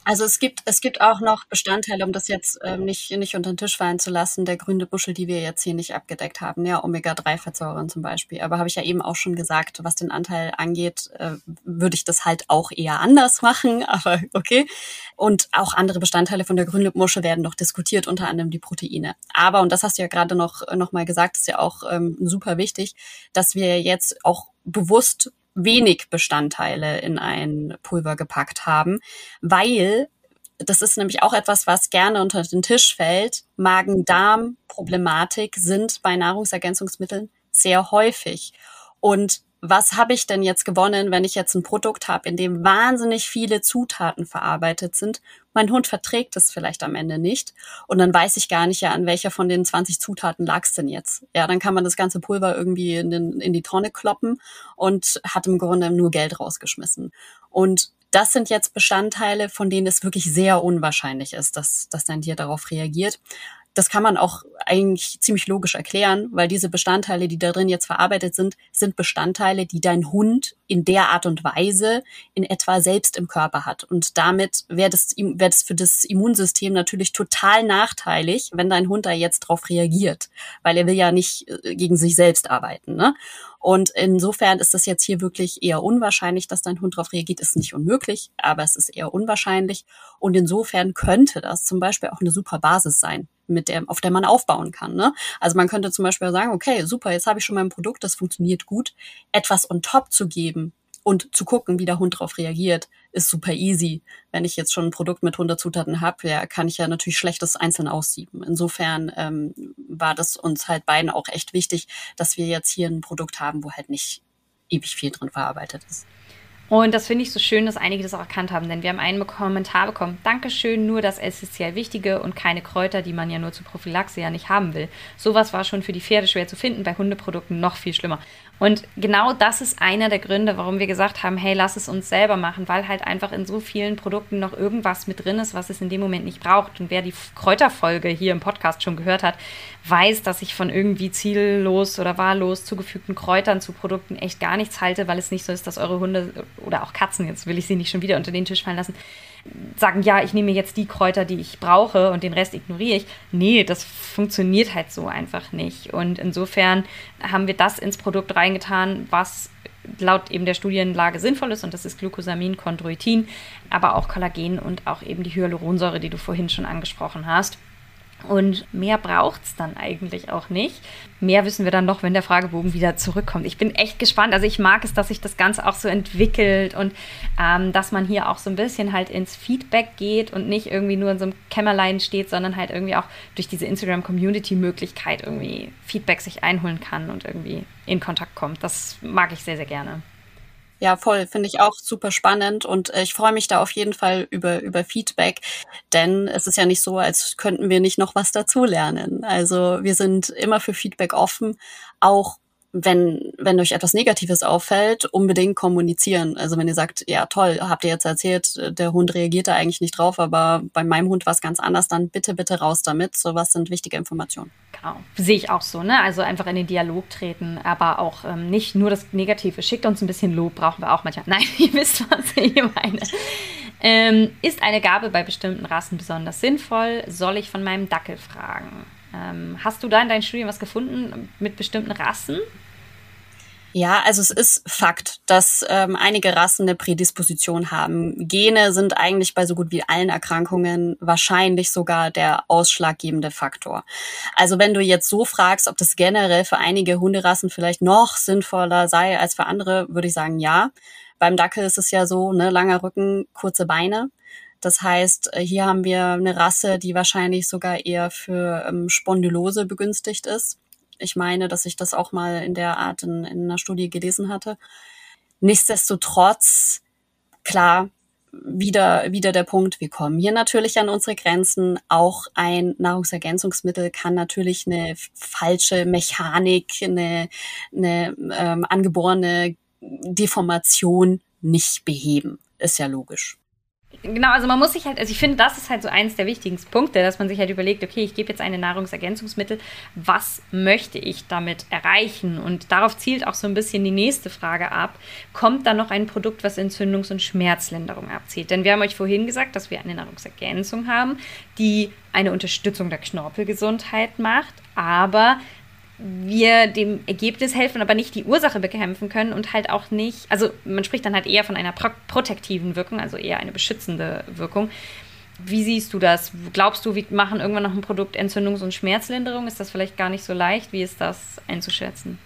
Also es gibt, es gibt auch noch Bestandteile, um das jetzt ähm, nicht, nicht unter den Tisch fallen zu lassen, der grüne Buschel, die wir jetzt hier nicht abgedeckt haben, ja, Omega-3-Fettsäuren zum Beispiel. Aber habe ich ja eben auch schon gesagt, was den Anteil angeht, äh, würde ich das halt auch eher anders machen, aber okay. Und auch andere Bestandteile von der Grünlippenmuschel werden noch diskutiert, unter anderem die Proteine. Aber, und das hast du ja gerade noch, noch mal gesagt, ist ja auch ähm, super wichtig, dass wir jetzt auch bewusst wenig Bestandteile in ein Pulver gepackt haben, weil das ist nämlich auch etwas, was gerne unter den Tisch fällt. Magen-Darm-Problematik sind bei Nahrungsergänzungsmitteln sehr häufig. Und was habe ich denn jetzt gewonnen, wenn ich jetzt ein Produkt habe, in dem wahnsinnig viele Zutaten verarbeitet sind? Mein Hund verträgt es vielleicht am Ende nicht. Und dann weiß ich gar nicht, ja, an welcher von den 20 Zutaten lag es denn jetzt. Ja, dann kann man das ganze Pulver irgendwie in, den, in die Tonne kloppen und hat im Grunde nur Geld rausgeschmissen. Und das sind jetzt Bestandteile, von denen es wirklich sehr unwahrscheinlich ist, dass, dass dein Tier darauf reagiert das kann man auch eigentlich ziemlich logisch erklären, weil diese Bestandteile, die da drin jetzt verarbeitet sind, sind Bestandteile, die dein Hund in der Art und Weise in etwa selbst im Körper hat. Und damit wäre das, wäre das für das Immunsystem natürlich total nachteilig, wenn dein Hund da jetzt drauf reagiert, weil er will ja nicht äh, gegen sich selbst arbeiten. Ne? Und insofern ist das jetzt hier wirklich eher unwahrscheinlich, dass dein Hund darauf reagiert. Ist nicht unmöglich, aber es ist eher unwahrscheinlich. Und insofern könnte das zum Beispiel auch eine super Basis sein, mit der, auf der man aufbauen kann. Ne? Also man könnte zum Beispiel sagen, okay, super, jetzt habe ich schon mein Produkt, das funktioniert gut. Etwas on top zu geben, und zu gucken, wie der Hund darauf reagiert, ist super easy. Wenn ich jetzt schon ein Produkt mit 100 Zutaten habe, ja, kann ich ja natürlich schlechtes einzeln aussieben. Insofern ähm, war das uns halt beiden auch echt wichtig, dass wir jetzt hier ein Produkt haben, wo halt nicht ewig viel drin verarbeitet ist. Und das finde ich so schön, dass einige das auch erkannt haben, denn wir haben einen Kommentar bekommen. Dankeschön, nur das essentiell Wichtige und keine Kräuter, die man ja nur zur Prophylaxe ja nicht haben will. Sowas war schon für die Pferde schwer zu finden, bei Hundeprodukten noch viel schlimmer. Und genau das ist einer der Gründe, warum wir gesagt haben, hey, lass es uns selber machen, weil halt einfach in so vielen Produkten noch irgendwas mit drin ist, was es in dem Moment nicht braucht. Und wer die Kräuterfolge hier im Podcast schon gehört hat, weiß, dass ich von irgendwie ziellos oder wahllos zugefügten Kräutern zu Produkten echt gar nichts halte, weil es nicht so ist, dass eure Hunde oder auch Katzen, jetzt will ich sie nicht schon wieder unter den Tisch fallen lassen, sagen, ja, ich nehme jetzt die Kräuter, die ich brauche und den Rest ignoriere ich. Nee, das funktioniert halt so einfach nicht. Und insofern haben wir das ins Produkt reingetan, was laut eben der Studienlage sinnvoll ist und das ist Glucosamin, Chondroitin, aber auch Kollagen und auch eben die Hyaluronsäure, die du vorhin schon angesprochen hast. Und mehr braucht es dann eigentlich auch nicht. Mehr wissen wir dann noch, wenn der Fragebogen wieder zurückkommt. Ich bin echt gespannt. Also ich mag es, dass sich das Ganze auch so entwickelt und ähm, dass man hier auch so ein bisschen halt ins Feedback geht und nicht irgendwie nur in so einem Kämmerlein steht, sondern halt irgendwie auch durch diese Instagram-Community-Möglichkeit irgendwie Feedback sich einholen kann und irgendwie in Kontakt kommt. Das mag ich sehr, sehr gerne. Ja, voll, finde ich auch super spannend und äh, ich freue mich da auf jeden Fall über, über Feedback, denn es ist ja nicht so, als könnten wir nicht noch was dazulernen. Also wir sind immer für Feedback offen, auch wenn, wenn euch etwas Negatives auffällt, unbedingt kommunizieren. Also wenn ihr sagt, ja toll, habt ihr jetzt erzählt, der Hund reagiert da eigentlich nicht drauf, aber bei meinem Hund war es ganz anders, dann bitte, bitte raus damit. Sowas sind wichtige Informationen. Genau, sehe ich auch so, ne? Also einfach in den Dialog treten, aber auch ähm, nicht nur das Negative. Schickt uns ein bisschen Lob, brauchen wir auch manchmal. Nein, ihr wisst, was ich meine. Ähm, ist eine Gabe bei bestimmten Rassen besonders sinnvoll? Soll ich von meinem Dackel fragen? Ähm, hast du da in deinen Studien was gefunden mit bestimmten Rassen? Ja, also es ist Fakt, dass ähm, einige Rassen eine Prädisposition haben. Gene sind eigentlich bei so gut wie allen Erkrankungen wahrscheinlich sogar der ausschlaggebende Faktor. Also wenn du jetzt so fragst, ob das generell für einige Hunderassen vielleicht noch sinnvoller sei als für andere, würde ich sagen ja. Beim Dackel ist es ja so, ne, langer Rücken, kurze Beine. Das heißt, äh, hier haben wir eine Rasse, die wahrscheinlich sogar eher für ähm, Spondylose begünstigt ist. Ich meine, dass ich das auch mal in der Art in, in einer Studie gelesen hatte. Nichtsdestotrotz, klar, wieder, wieder der Punkt, wir kommen hier natürlich an unsere Grenzen. Auch ein Nahrungsergänzungsmittel kann natürlich eine falsche Mechanik, eine, eine ähm, angeborene Deformation nicht beheben. Ist ja logisch. Genau, also man muss sich halt, also ich finde, das ist halt so eins der wichtigen Punkte, dass man sich halt überlegt, okay, ich gebe jetzt eine Nahrungsergänzungsmittel, was möchte ich damit erreichen? Und darauf zielt auch so ein bisschen die nächste Frage ab. Kommt da noch ein Produkt, was Entzündungs- und Schmerzlinderung abzielt? Denn wir haben euch vorhin gesagt, dass wir eine Nahrungsergänzung haben, die eine Unterstützung der Knorpelgesundheit macht, aber wir dem Ergebnis helfen, aber nicht die Ursache bekämpfen können und halt auch nicht, also man spricht dann halt eher von einer pro protektiven Wirkung, also eher eine beschützende Wirkung. Wie siehst du das? Glaubst du, wir machen irgendwann noch ein Produkt Entzündungs- und Schmerzlinderung? Ist das vielleicht gar nicht so leicht? Wie ist das einzuschätzen?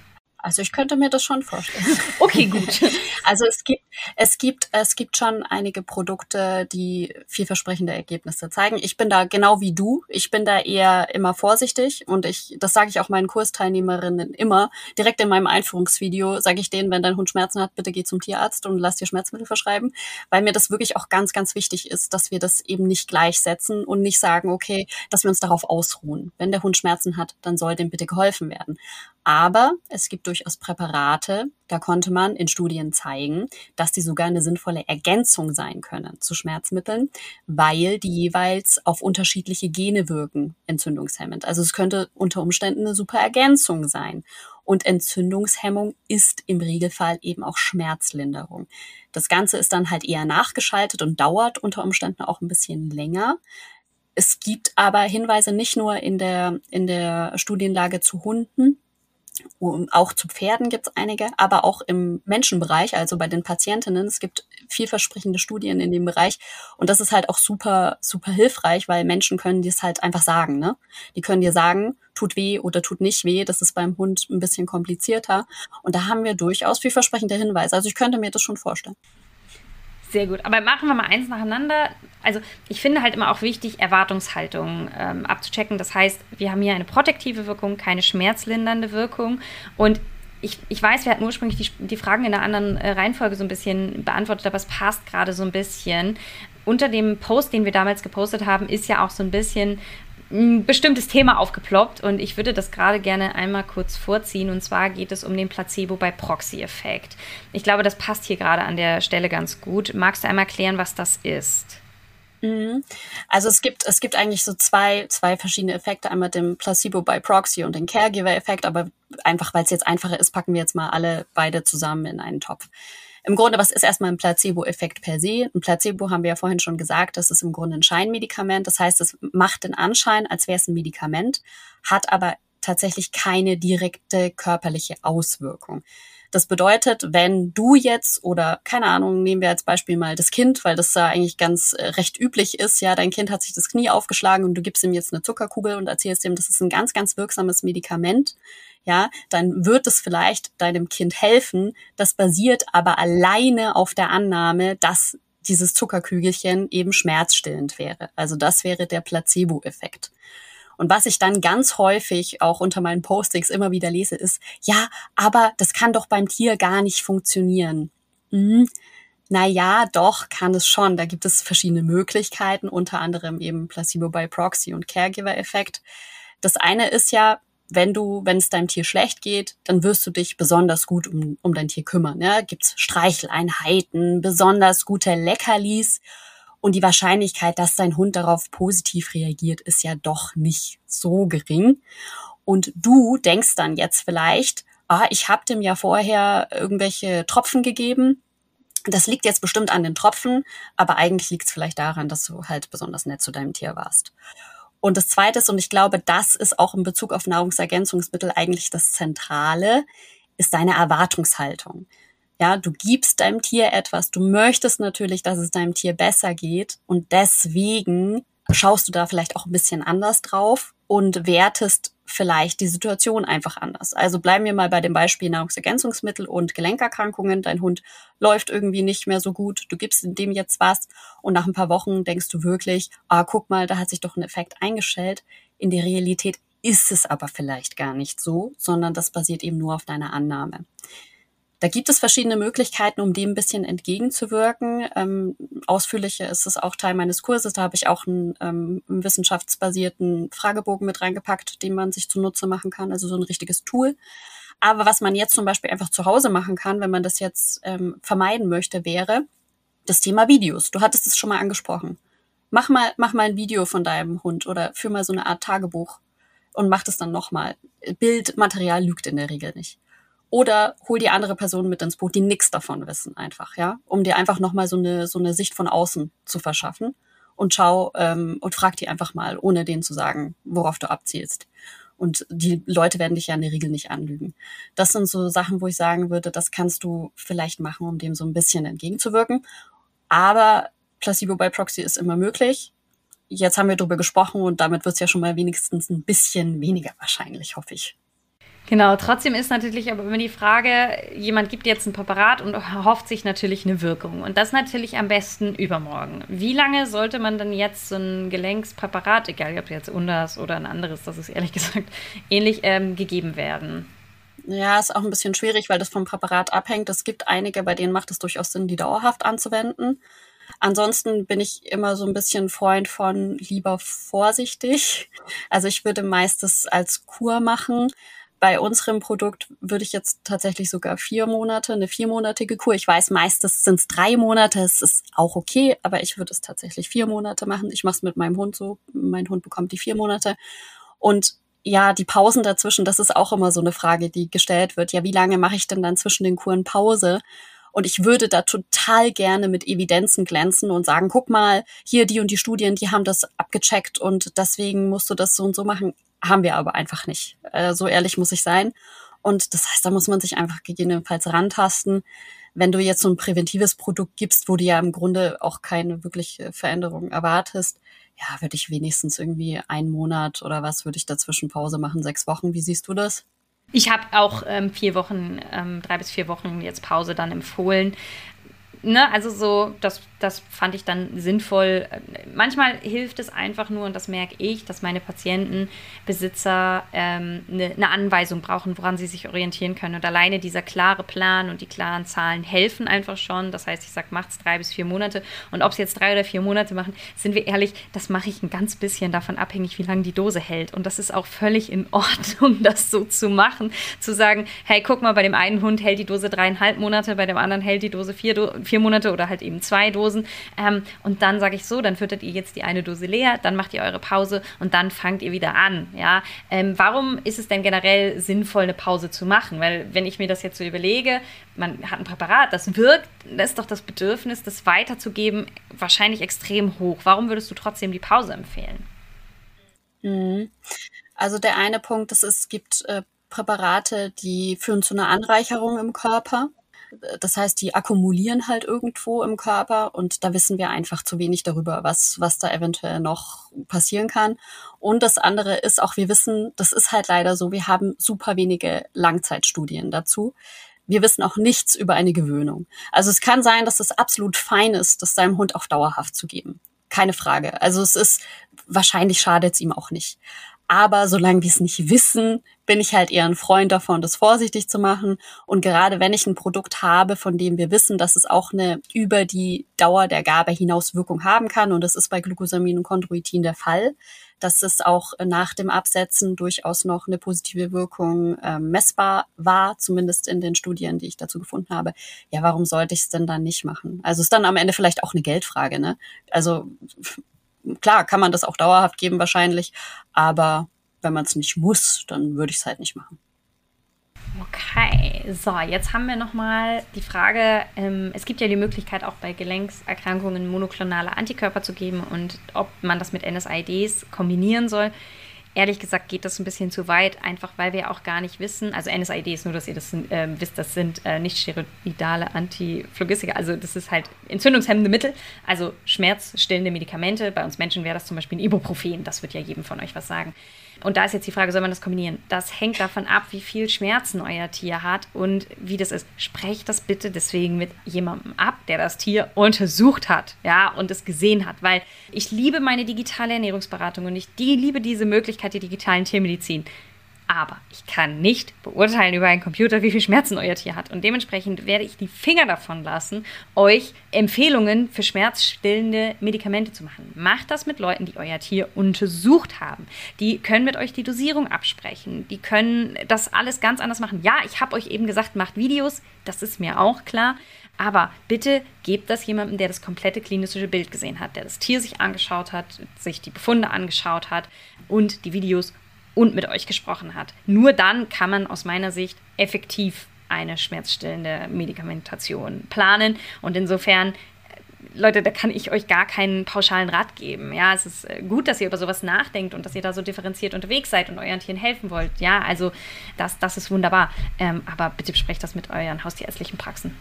Also ich könnte mir das schon vorstellen. Okay, gut. Also es gibt, es gibt, es gibt schon einige Produkte, die vielversprechende Ergebnisse zeigen. Ich bin da genau wie du. Ich bin da eher immer vorsichtig und ich, das sage ich auch meinen Kursteilnehmerinnen immer. Direkt in meinem Einführungsvideo sage ich denen, wenn dein Hund Schmerzen hat, bitte geh zum Tierarzt und lass dir Schmerzmittel verschreiben, weil mir das wirklich auch ganz, ganz wichtig ist, dass wir das eben nicht gleichsetzen und nicht sagen, okay, dass wir uns darauf ausruhen. Wenn der Hund Schmerzen hat, dann soll dem bitte geholfen werden. Aber es gibt durchaus Präparate, da konnte man in Studien zeigen, dass die sogar eine sinnvolle Ergänzung sein können zu Schmerzmitteln, weil die jeweils auf unterschiedliche Gene wirken, entzündungshemmend. Also es könnte unter Umständen eine super Ergänzung sein. Und Entzündungshemmung ist im Regelfall eben auch Schmerzlinderung. Das Ganze ist dann halt eher nachgeschaltet und dauert unter Umständen auch ein bisschen länger. Es gibt aber Hinweise nicht nur in der, in der Studienlage zu Hunden, und auch zu Pferden gibt es einige, aber auch im Menschenbereich, also bei den Patientinnen. Es gibt vielversprechende Studien in dem Bereich. Und das ist halt auch super, super hilfreich, weil Menschen können dir es halt einfach sagen. Ne? Die können dir sagen, tut weh oder tut nicht weh. Das ist beim Hund ein bisschen komplizierter. Und da haben wir durchaus vielversprechende Hinweise. Also ich könnte mir das schon vorstellen. Sehr gut. Aber machen wir mal eins nacheinander. Also ich finde halt immer auch wichtig, Erwartungshaltung ähm, abzuchecken. Das heißt, wir haben hier eine protektive Wirkung, keine schmerzlindernde Wirkung. Und ich, ich weiß, wir hatten ursprünglich die, die Fragen in einer anderen äh, Reihenfolge so ein bisschen beantwortet, aber es passt gerade so ein bisschen. Unter dem Post, den wir damals gepostet haben, ist ja auch so ein bisschen ein bestimmtes Thema aufgeploppt und ich würde das gerade gerne einmal kurz vorziehen. Und zwar geht es um den Placebo bei Proxy-Effekt. Ich glaube, das passt hier gerade an der Stelle ganz gut. Magst du einmal erklären, was das ist? Mhm. Also es gibt, es gibt eigentlich so zwei, zwei verschiedene Effekte. Einmal den Placebo by Proxy und den Caregiver-Effekt. Aber einfach, weil es jetzt einfacher ist, packen wir jetzt mal alle beide zusammen in einen Topf. Im Grunde, was ist erstmal ein Placebo-Effekt per se? Ein Placebo haben wir ja vorhin schon gesagt, das ist im Grunde ein Scheinmedikament. Das heißt, es macht den Anschein, als wäre es ein Medikament, hat aber tatsächlich keine direkte körperliche Auswirkung. Das bedeutet, wenn du jetzt oder keine Ahnung, nehmen wir als Beispiel mal das Kind, weil das da eigentlich ganz äh, recht üblich ist, ja, dein Kind hat sich das Knie aufgeschlagen und du gibst ihm jetzt eine Zuckerkugel und erzählst ihm, das ist ein ganz, ganz wirksames Medikament, ja, dann wird es vielleicht deinem Kind helfen. Das basiert aber alleine auf der Annahme, dass dieses Zuckerkügelchen eben schmerzstillend wäre. Also das wäre der Placebo-Effekt. Und was ich dann ganz häufig auch unter meinen Postings immer wieder lese, ist, ja, aber das kann doch beim Tier gar nicht funktionieren. Mhm. Na ja, doch, kann es schon. Da gibt es verschiedene Möglichkeiten, unter anderem eben Placebo by Proxy und Caregiver-Effekt. Das eine ist ja, wenn du, wenn es deinem Tier schlecht geht, dann wirst du dich besonders gut um, um dein Tier kümmern. Ja? Gibt's Streicheleinheiten, besonders gute Leckerlis. Und die Wahrscheinlichkeit, dass dein Hund darauf positiv reagiert, ist ja doch nicht so gering. Und du denkst dann jetzt vielleicht, ah, ich habe dem ja vorher irgendwelche Tropfen gegeben. Das liegt jetzt bestimmt an den Tropfen, aber eigentlich liegt es vielleicht daran, dass du halt besonders nett zu deinem Tier warst. Und das Zweite ist, und ich glaube, das ist auch in Bezug auf Nahrungsergänzungsmittel eigentlich das Zentrale, ist deine Erwartungshaltung. Ja, du gibst deinem Tier etwas, du möchtest natürlich, dass es deinem Tier besser geht und deswegen schaust du da vielleicht auch ein bisschen anders drauf und wertest vielleicht die Situation einfach anders. Also bleiben wir mal bei dem Beispiel Nahrungsergänzungsmittel und Gelenkerkrankungen. Dein Hund läuft irgendwie nicht mehr so gut. Du gibst dem jetzt was und nach ein paar Wochen denkst du wirklich, ah, guck mal, da hat sich doch ein Effekt eingestellt. In der Realität ist es aber vielleicht gar nicht so, sondern das basiert eben nur auf deiner Annahme. Da gibt es verschiedene Möglichkeiten, um dem ein bisschen entgegenzuwirken. Ähm, ausführlicher ist es auch Teil meines Kurses. Da habe ich auch einen, ähm, einen wissenschaftsbasierten Fragebogen mit reingepackt, den man sich zunutze machen kann, also so ein richtiges Tool. Aber was man jetzt zum Beispiel einfach zu Hause machen kann, wenn man das jetzt ähm, vermeiden möchte, wäre das Thema Videos. Du hattest es schon mal angesprochen. Mach mal, mach mal ein Video von deinem Hund oder führ mal so eine Art Tagebuch und mach das dann nochmal. Bildmaterial lügt in der Regel nicht. Oder hol die andere Person mit ins Boot, die nichts davon wissen, einfach, ja, um dir einfach nochmal so eine, so eine Sicht von außen zu verschaffen. Und schau ähm, und frag die einfach mal, ohne denen zu sagen, worauf du abzielst. Und die Leute werden dich ja in der Regel nicht anlügen. Das sind so Sachen, wo ich sagen würde, das kannst du vielleicht machen, um dem so ein bisschen entgegenzuwirken. Aber Placebo by Proxy ist immer möglich. Jetzt haben wir darüber gesprochen und damit wird es ja schon mal wenigstens ein bisschen weniger wahrscheinlich, hoffe ich. Genau, trotzdem ist natürlich aber immer die Frage, jemand gibt jetzt ein Präparat und erhofft sich natürlich eine Wirkung. Und das natürlich am besten übermorgen. Wie lange sollte man dann jetzt so ein Gelenkspräparat, egal ob jetzt Undas oder ein anderes, das ist ehrlich gesagt ähnlich, ähm, gegeben werden? Ja, ist auch ein bisschen schwierig, weil das vom Präparat abhängt. Es gibt einige, bei denen macht es durchaus Sinn, die dauerhaft anzuwenden. Ansonsten bin ich immer so ein bisschen Freund von lieber vorsichtig. Also ich würde meistens als Kur machen. Bei unserem Produkt würde ich jetzt tatsächlich sogar vier Monate, eine viermonatige Kur. Ich weiß, meistens sind es drei Monate, es ist auch okay, aber ich würde es tatsächlich vier Monate machen. Ich mache es mit meinem Hund so. Mein Hund bekommt die vier Monate. Und ja, die Pausen dazwischen, das ist auch immer so eine Frage, die gestellt wird. Ja, wie lange mache ich denn dann zwischen den Kuren Pause? Und ich würde da total gerne mit Evidenzen glänzen und sagen, guck mal, hier die und die Studien, die haben das abgecheckt und deswegen musst du das so und so machen. Haben wir aber einfach nicht. Äh, so ehrlich muss ich sein. Und das heißt, da muss man sich einfach gegebenenfalls rantasten. Wenn du jetzt so ein präventives Produkt gibst, wo du ja im Grunde auch keine wirkliche Veränderung erwartest, ja, würde ich wenigstens irgendwie einen Monat oder was würde ich dazwischen Pause machen, sechs Wochen. Wie siehst du das? Ich habe auch ähm, vier Wochen, ähm, drei bis vier Wochen jetzt Pause dann empfohlen. Ne, also so, das das fand ich dann sinnvoll. Manchmal hilft es einfach nur, und das merke ich, dass meine Patienten, Besitzer ähm, eine, eine Anweisung brauchen, woran sie sich orientieren können. Und alleine dieser klare Plan und die klaren Zahlen helfen einfach schon. Das heißt, ich sage, macht es drei bis vier Monate. Und ob es jetzt drei oder vier Monate machen, sind wir ehrlich, das mache ich ein ganz bisschen davon abhängig, wie lange die Dose hält. Und das ist auch völlig in Ordnung, das so zu machen. Zu sagen, hey, guck mal, bei dem einen Hund hält die Dose dreieinhalb Monate, bei dem anderen hält die Dose vier, Do vier Monate oder halt eben zwei Dosen. Ähm, und dann sage ich so, dann füttert ihr jetzt die eine Dose leer, dann macht ihr eure Pause und dann fangt ihr wieder an. Ja? Ähm, warum ist es denn generell sinnvoll, eine Pause zu machen? Weil wenn ich mir das jetzt so überlege, man hat ein Präparat, das wirkt, da ist doch das Bedürfnis, das weiterzugeben, wahrscheinlich extrem hoch. Warum würdest du trotzdem die Pause empfehlen? Mhm. Also der eine Punkt ist, es gibt äh, Präparate, die führen zu einer Anreicherung im Körper. Das heißt, die akkumulieren halt irgendwo im Körper und da wissen wir einfach zu wenig darüber, was, was da eventuell noch passieren kann. Und das andere ist auch, wir wissen, das ist halt leider so, wir haben super wenige Langzeitstudien dazu. Wir wissen auch nichts über eine Gewöhnung. Also es kann sein, dass es absolut fein ist, das seinem Hund auch dauerhaft zu geben. Keine Frage. Also es ist, wahrscheinlich schadet es ihm auch nicht. Aber solange wir es nicht wissen, bin ich halt eher ein Freund davon, das vorsichtig zu machen. Und gerade wenn ich ein Produkt habe, von dem wir wissen, dass es auch eine über die Dauer der Gabe hinaus Wirkung haben kann, und das ist bei Glucosamin und Chondroitin der Fall, dass es auch nach dem Absetzen durchaus noch eine positive Wirkung äh, messbar war, zumindest in den Studien, die ich dazu gefunden habe. Ja, warum sollte ich es denn dann nicht machen? Also ist dann am Ende vielleicht auch eine Geldfrage, ne? Also klar, kann man das auch dauerhaft geben wahrscheinlich, aber wenn man es nicht muss, dann würde ich es halt nicht machen. Okay, so, jetzt haben wir nochmal die Frage, ähm, es gibt ja die Möglichkeit auch bei Gelenkserkrankungen monoklonale Antikörper zu geben und ob man das mit NSAIDs kombinieren soll. Ehrlich gesagt geht das ein bisschen zu weit, einfach weil wir auch gar nicht wissen, also NSAID ist nur, dass ihr das äh, wisst, das sind äh, nicht steroidale Antiphlogistika, also das ist halt entzündungshemmende Mittel, also schmerzstillende Medikamente. Bei uns Menschen wäre das zum Beispiel ein Ibuprofen, das wird ja jedem von euch was sagen. Und da ist jetzt die Frage, soll man das kombinieren? Das hängt davon ab, wie viel Schmerzen euer Tier hat und wie das ist. Sprecht das bitte deswegen mit jemandem ab, der das Tier untersucht hat, ja, und es gesehen hat, weil ich liebe meine digitale Ernährungsberatung und ich die, liebe diese Möglichkeit der digitalen Tiermedizin. Aber ich kann nicht beurteilen über einen Computer, wie viel Schmerzen euer Tier hat. Und dementsprechend werde ich die Finger davon lassen, euch Empfehlungen für schmerzstillende Medikamente zu machen. Macht das mit Leuten, die euer Tier untersucht haben. Die können mit euch die Dosierung absprechen. Die können das alles ganz anders machen. Ja, ich habe euch eben gesagt, macht Videos. Das ist mir auch klar. Aber bitte gebt das jemandem, der das komplette klinische Bild gesehen hat, der das Tier sich angeschaut hat, sich die Befunde angeschaut hat und die Videos und mit euch gesprochen hat. Nur dann kann man aus meiner Sicht effektiv eine schmerzstillende Medikamentation planen. Und insofern äh, Leute, da kann ich euch gar keinen pauschalen Rat geben. Ja, es ist äh, gut, dass ihr über sowas nachdenkt und dass ihr da so differenziert unterwegs seid und euren Tieren helfen wollt. Ja, also das, das ist wunderbar. Ähm, aber bitte besprecht das mit euren haustierärztlichen Praxen.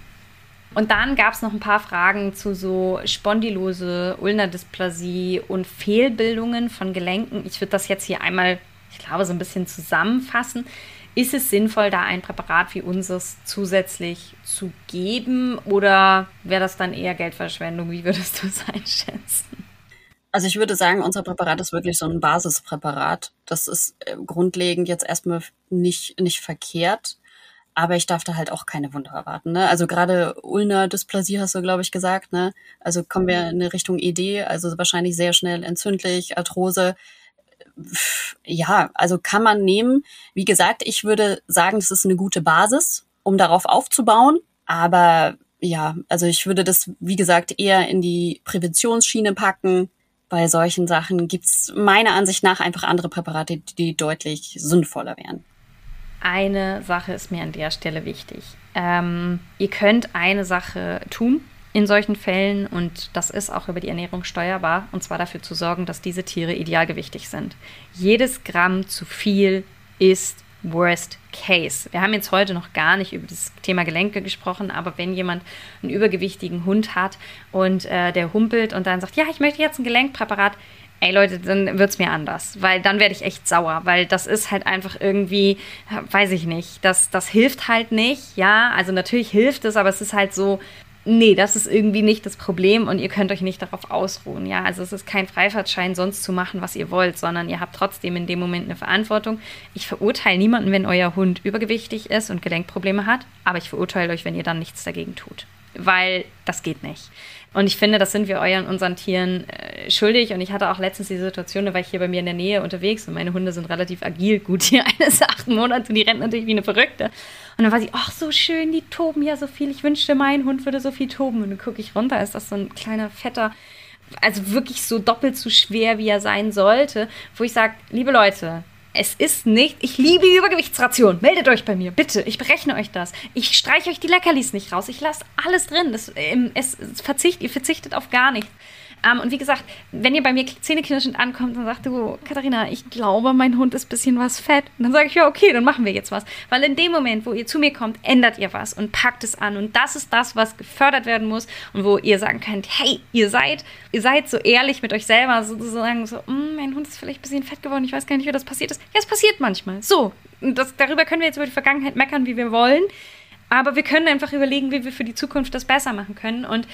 Und dann gab es noch ein paar Fragen zu so Spondylose, Ulnerdysplasie und Fehlbildungen von Gelenken. Ich würde das jetzt hier einmal glaube, so ein bisschen zusammenfassen. Ist es sinnvoll, da ein Präparat wie unseres zusätzlich zu geben oder wäre das dann eher Geldverschwendung? Wie würdest du es einschätzen? Also ich würde sagen, unser Präparat ist wirklich so ein Basispräparat. Das ist äh, grundlegend jetzt erstmal nicht, nicht verkehrt. Aber ich darf da halt auch keine Wunder erwarten. Ne? Also gerade Ulner Dysplasie hast du, glaube ich, gesagt. Ne? Also kommen wir in Richtung ED, also wahrscheinlich sehr schnell entzündlich, Arthrose ja, also kann man nehmen. Wie gesagt, ich würde sagen, das ist eine gute Basis, um darauf aufzubauen. Aber ja, also ich würde das, wie gesagt, eher in die Präventionsschiene packen. Bei solchen Sachen gibt's meiner Ansicht nach einfach andere Präparate, die deutlich sinnvoller wären. Eine Sache ist mir an der Stelle wichtig. Ähm, ihr könnt eine Sache tun, in solchen Fällen und das ist auch über die Ernährung steuerbar und zwar dafür zu sorgen, dass diese Tiere idealgewichtig sind. Jedes Gramm zu viel ist Worst Case. Wir haben jetzt heute noch gar nicht über das Thema Gelenke gesprochen, aber wenn jemand einen übergewichtigen Hund hat und äh, der humpelt und dann sagt, ja, ich möchte jetzt ein Gelenkpräparat, ey Leute, dann wird es mir anders, weil dann werde ich echt sauer, weil das ist halt einfach irgendwie, weiß ich nicht, das, das hilft halt nicht, ja, also natürlich hilft es, aber es ist halt so, nee, das ist irgendwie nicht das Problem und ihr könnt euch nicht darauf ausruhen. Ja, also es ist kein Freifahrtschein, sonst zu machen, was ihr wollt, sondern ihr habt trotzdem in dem Moment eine Verantwortung. Ich verurteile niemanden, wenn euer Hund übergewichtig ist und Gelenkprobleme hat, aber ich verurteile euch, wenn ihr dann nichts dagegen tut. Weil das geht nicht. Und ich finde, das sind wir euren, unseren Tieren äh, schuldig. Und ich hatte auch letztens die Situation, da war ich hier bei mir in der Nähe unterwegs und meine Hunde sind relativ agil. Gut, hier eine ist acht Monate, die rennt natürlich wie eine Verrückte. Und dann war sie, ach, so schön, die toben ja so viel. Ich wünschte, mein Hund würde so viel toben. Und dann gucke ich runter, ist das so ein kleiner, fetter, also wirklich so doppelt so schwer, wie er sein sollte. Wo ich sage, liebe Leute, es ist nicht, ich liebe die Übergewichtsration. Meldet euch bei mir, bitte. Ich berechne euch das. Ich streiche euch die Leckerlis nicht raus. Ich lasse alles drin. Das, ähm, es, es verzicht, ihr verzichtet auf gar nichts. Ähm, und wie gesagt, wenn ihr bei mir zähneknirschend ankommt und sagt, du, Katharina, ich glaube, mein Hund ist ein bisschen was fett, dann sage ich, ja, okay, dann machen wir jetzt was. Weil in dem Moment, wo ihr zu mir kommt, ändert ihr was und packt es an. Und das ist das, was gefördert werden muss und wo ihr sagen könnt, hey, ihr seid, ihr seid so ehrlich mit euch selber, sozusagen so, mm, mein Hund ist vielleicht ein bisschen fett geworden, ich weiß gar nicht, wie das passiert ist. Ja, es passiert manchmal. So. Und das, darüber können wir jetzt über die Vergangenheit meckern, wie wir wollen. Aber wir können einfach überlegen, wie wir für die Zukunft das besser machen können. Und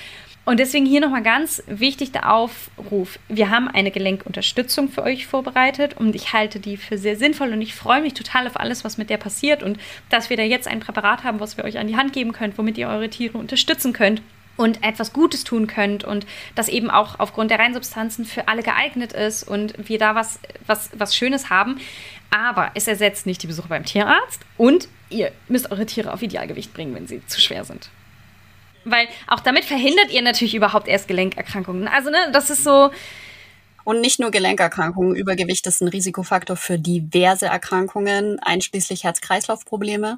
und deswegen hier nochmal ganz wichtig der Aufruf. Wir haben eine Gelenkunterstützung für euch vorbereitet und ich halte die für sehr sinnvoll und ich freue mich total auf alles, was mit der passiert und dass wir da jetzt ein Präparat haben, was wir euch an die Hand geben könnt, womit ihr eure Tiere unterstützen könnt und etwas Gutes tun könnt und das eben auch aufgrund der Reinsubstanzen für alle geeignet ist und wir da was, was, was Schönes haben. Aber es ersetzt nicht die Besuche beim Tierarzt und ihr müsst eure Tiere auf Idealgewicht bringen, wenn sie zu schwer sind weil auch damit verhindert ihr natürlich überhaupt erst Gelenkerkrankungen. Also, ne, das ist so. Und nicht nur Gelenkerkrankungen, Übergewicht ist ein Risikofaktor für diverse Erkrankungen, einschließlich Herz-Kreislauf-Probleme,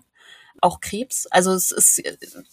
auch Krebs. Also es, es,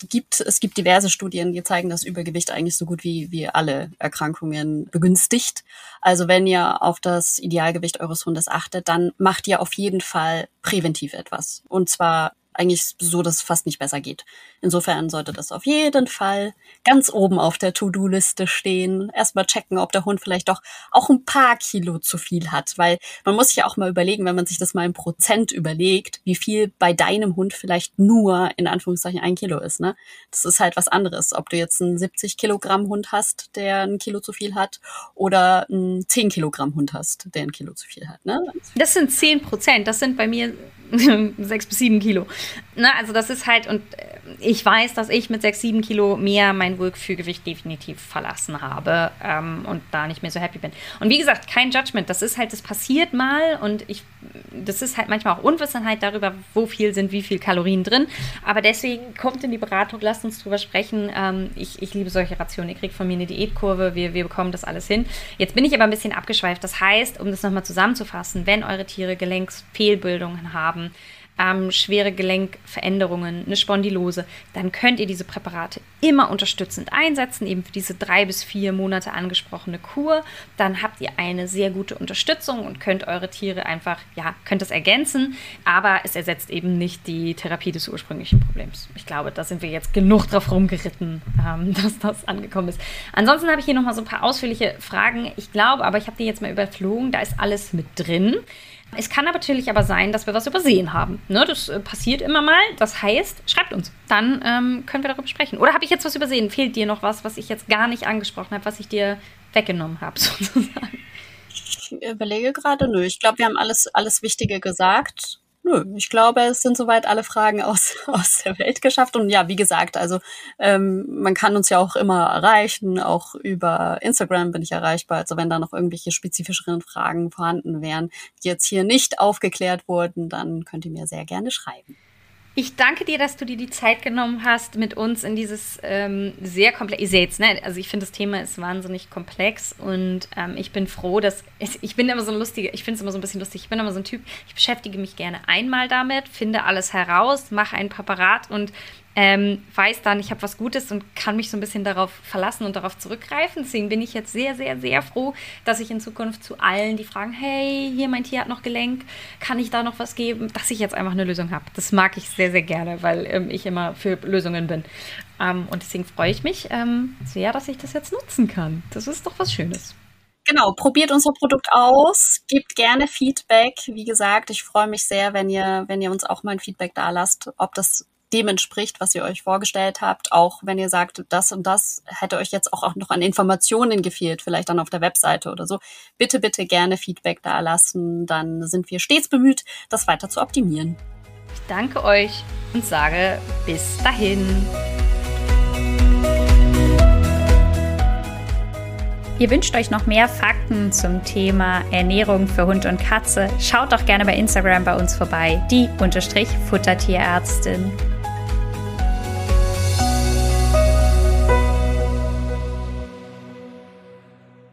gibt, es gibt diverse Studien, die zeigen, dass Übergewicht eigentlich so gut wie, wie alle Erkrankungen begünstigt. Also wenn ihr auf das Idealgewicht eures Hundes achtet, dann macht ihr auf jeden Fall präventiv etwas. Und zwar eigentlich so, dass es fast nicht besser geht. Insofern sollte das auf jeden Fall ganz oben auf der To-Do-Liste stehen. Erstmal checken, ob der Hund vielleicht doch auch ein paar Kilo zu viel hat, weil man muss sich ja auch mal überlegen, wenn man sich das mal in Prozent überlegt, wie viel bei deinem Hund vielleicht nur in Anführungszeichen ein Kilo ist. Ne? Das ist halt was anderes, ob du jetzt einen 70 Kilogramm Hund hast, der ein Kilo zu viel hat, oder einen 10 Kilogramm Hund hast, der ein Kilo zu viel hat. Ne? Das sind 10 Prozent. Das sind bei mir sechs bis sieben Kilo. Na, also das ist halt, und äh, ich weiß, dass ich mit sechs, sieben Kilo mehr mein Wohlgefühlgewicht definitiv verlassen habe ähm, und da nicht mehr so happy bin. Und wie gesagt, kein Judgment. Das ist halt, das passiert mal und ich, das ist halt manchmal auch Unwissenheit darüber, wo viel sind, wie viel Kalorien drin. Aber deswegen kommt in die Beratung, lasst uns drüber sprechen. Ähm, ich, ich liebe solche Rationen. Ihr kriegt von mir eine Diätkurve, wir, wir bekommen das alles hin. Jetzt bin ich aber ein bisschen abgeschweift. Das heißt, um das nochmal zusammenzufassen, wenn eure Tiere Gelenksfehlbildungen haben, ähm, schwere Gelenkveränderungen, eine Spondylose, dann könnt ihr diese Präparate immer unterstützend einsetzen, eben für diese drei bis vier Monate angesprochene Kur. Dann habt ihr eine sehr gute Unterstützung und könnt eure Tiere einfach, ja, könnt es ergänzen, aber es ersetzt eben nicht die Therapie des ursprünglichen Problems. Ich glaube, da sind wir jetzt genug drauf rumgeritten, ähm, dass das angekommen ist. Ansonsten habe ich hier nochmal so ein paar ausführliche Fragen. Ich glaube, aber ich habe die jetzt mal überflogen, da ist alles mit drin. Es kann natürlich aber sein, dass wir was übersehen haben. Ne, das äh, passiert immer mal. Das heißt, schreibt uns. Dann ähm, können wir darüber sprechen. Oder habe ich jetzt was übersehen? Fehlt dir noch was, was ich jetzt gar nicht angesprochen habe, was ich dir weggenommen habe, sozusagen? Ich überlege gerade, nö. Ich glaube, wir haben alles, alles Wichtige gesagt. Nö, ich glaube, es sind soweit alle Fragen aus, aus der Welt geschafft. Und ja, wie gesagt, also ähm, man kann uns ja auch immer erreichen. Auch über Instagram bin ich erreichbar. Also wenn da noch irgendwelche spezifischeren Fragen vorhanden wären, die jetzt hier nicht aufgeklärt wurden, dann könnt ihr mir sehr gerne schreiben. Ich danke dir, dass du dir die Zeit genommen hast, mit uns in dieses ähm, sehr komplex. Ihr seht ne? Also ich finde, das Thema ist wahnsinnig komplex und ähm, ich bin froh, dass ich, ich bin immer so ein lustiger, ich finde es immer so ein bisschen lustig. Ich bin immer so ein Typ, ich beschäftige mich gerne einmal damit, finde alles heraus, mache ein Präparat und ähm, weiß dann, ich habe was Gutes und kann mich so ein bisschen darauf verlassen und darauf zurückgreifen. Deswegen bin ich jetzt sehr, sehr, sehr froh, dass ich in Zukunft zu allen, die fragen, hey, hier mein Tier hat noch Gelenk, kann ich da noch was geben, dass ich jetzt einfach eine Lösung habe. Das mag ich sehr, sehr gerne, weil ähm, ich immer für Lösungen bin. Ähm, und deswegen freue ich mich ähm, sehr, dass ich das jetzt nutzen kann. Das ist doch was Schönes. Genau, probiert unser Produkt aus, gebt gerne Feedback. Wie gesagt, ich freue mich sehr, wenn ihr, wenn ihr uns auch mal ein Feedback da lasst, ob das dem entspricht, was ihr euch vorgestellt habt. Auch wenn ihr sagt, das und das hätte euch jetzt auch noch an Informationen gefehlt, vielleicht dann auf der Webseite oder so. Bitte, bitte gerne Feedback da lassen. Dann sind wir stets bemüht, das weiter zu optimieren. Ich danke euch und sage bis dahin. Ihr wünscht euch noch mehr Fakten zum Thema Ernährung für Hund und Katze? Schaut doch gerne bei Instagram bei uns vorbei, die Unterstrich Futtertierärztin.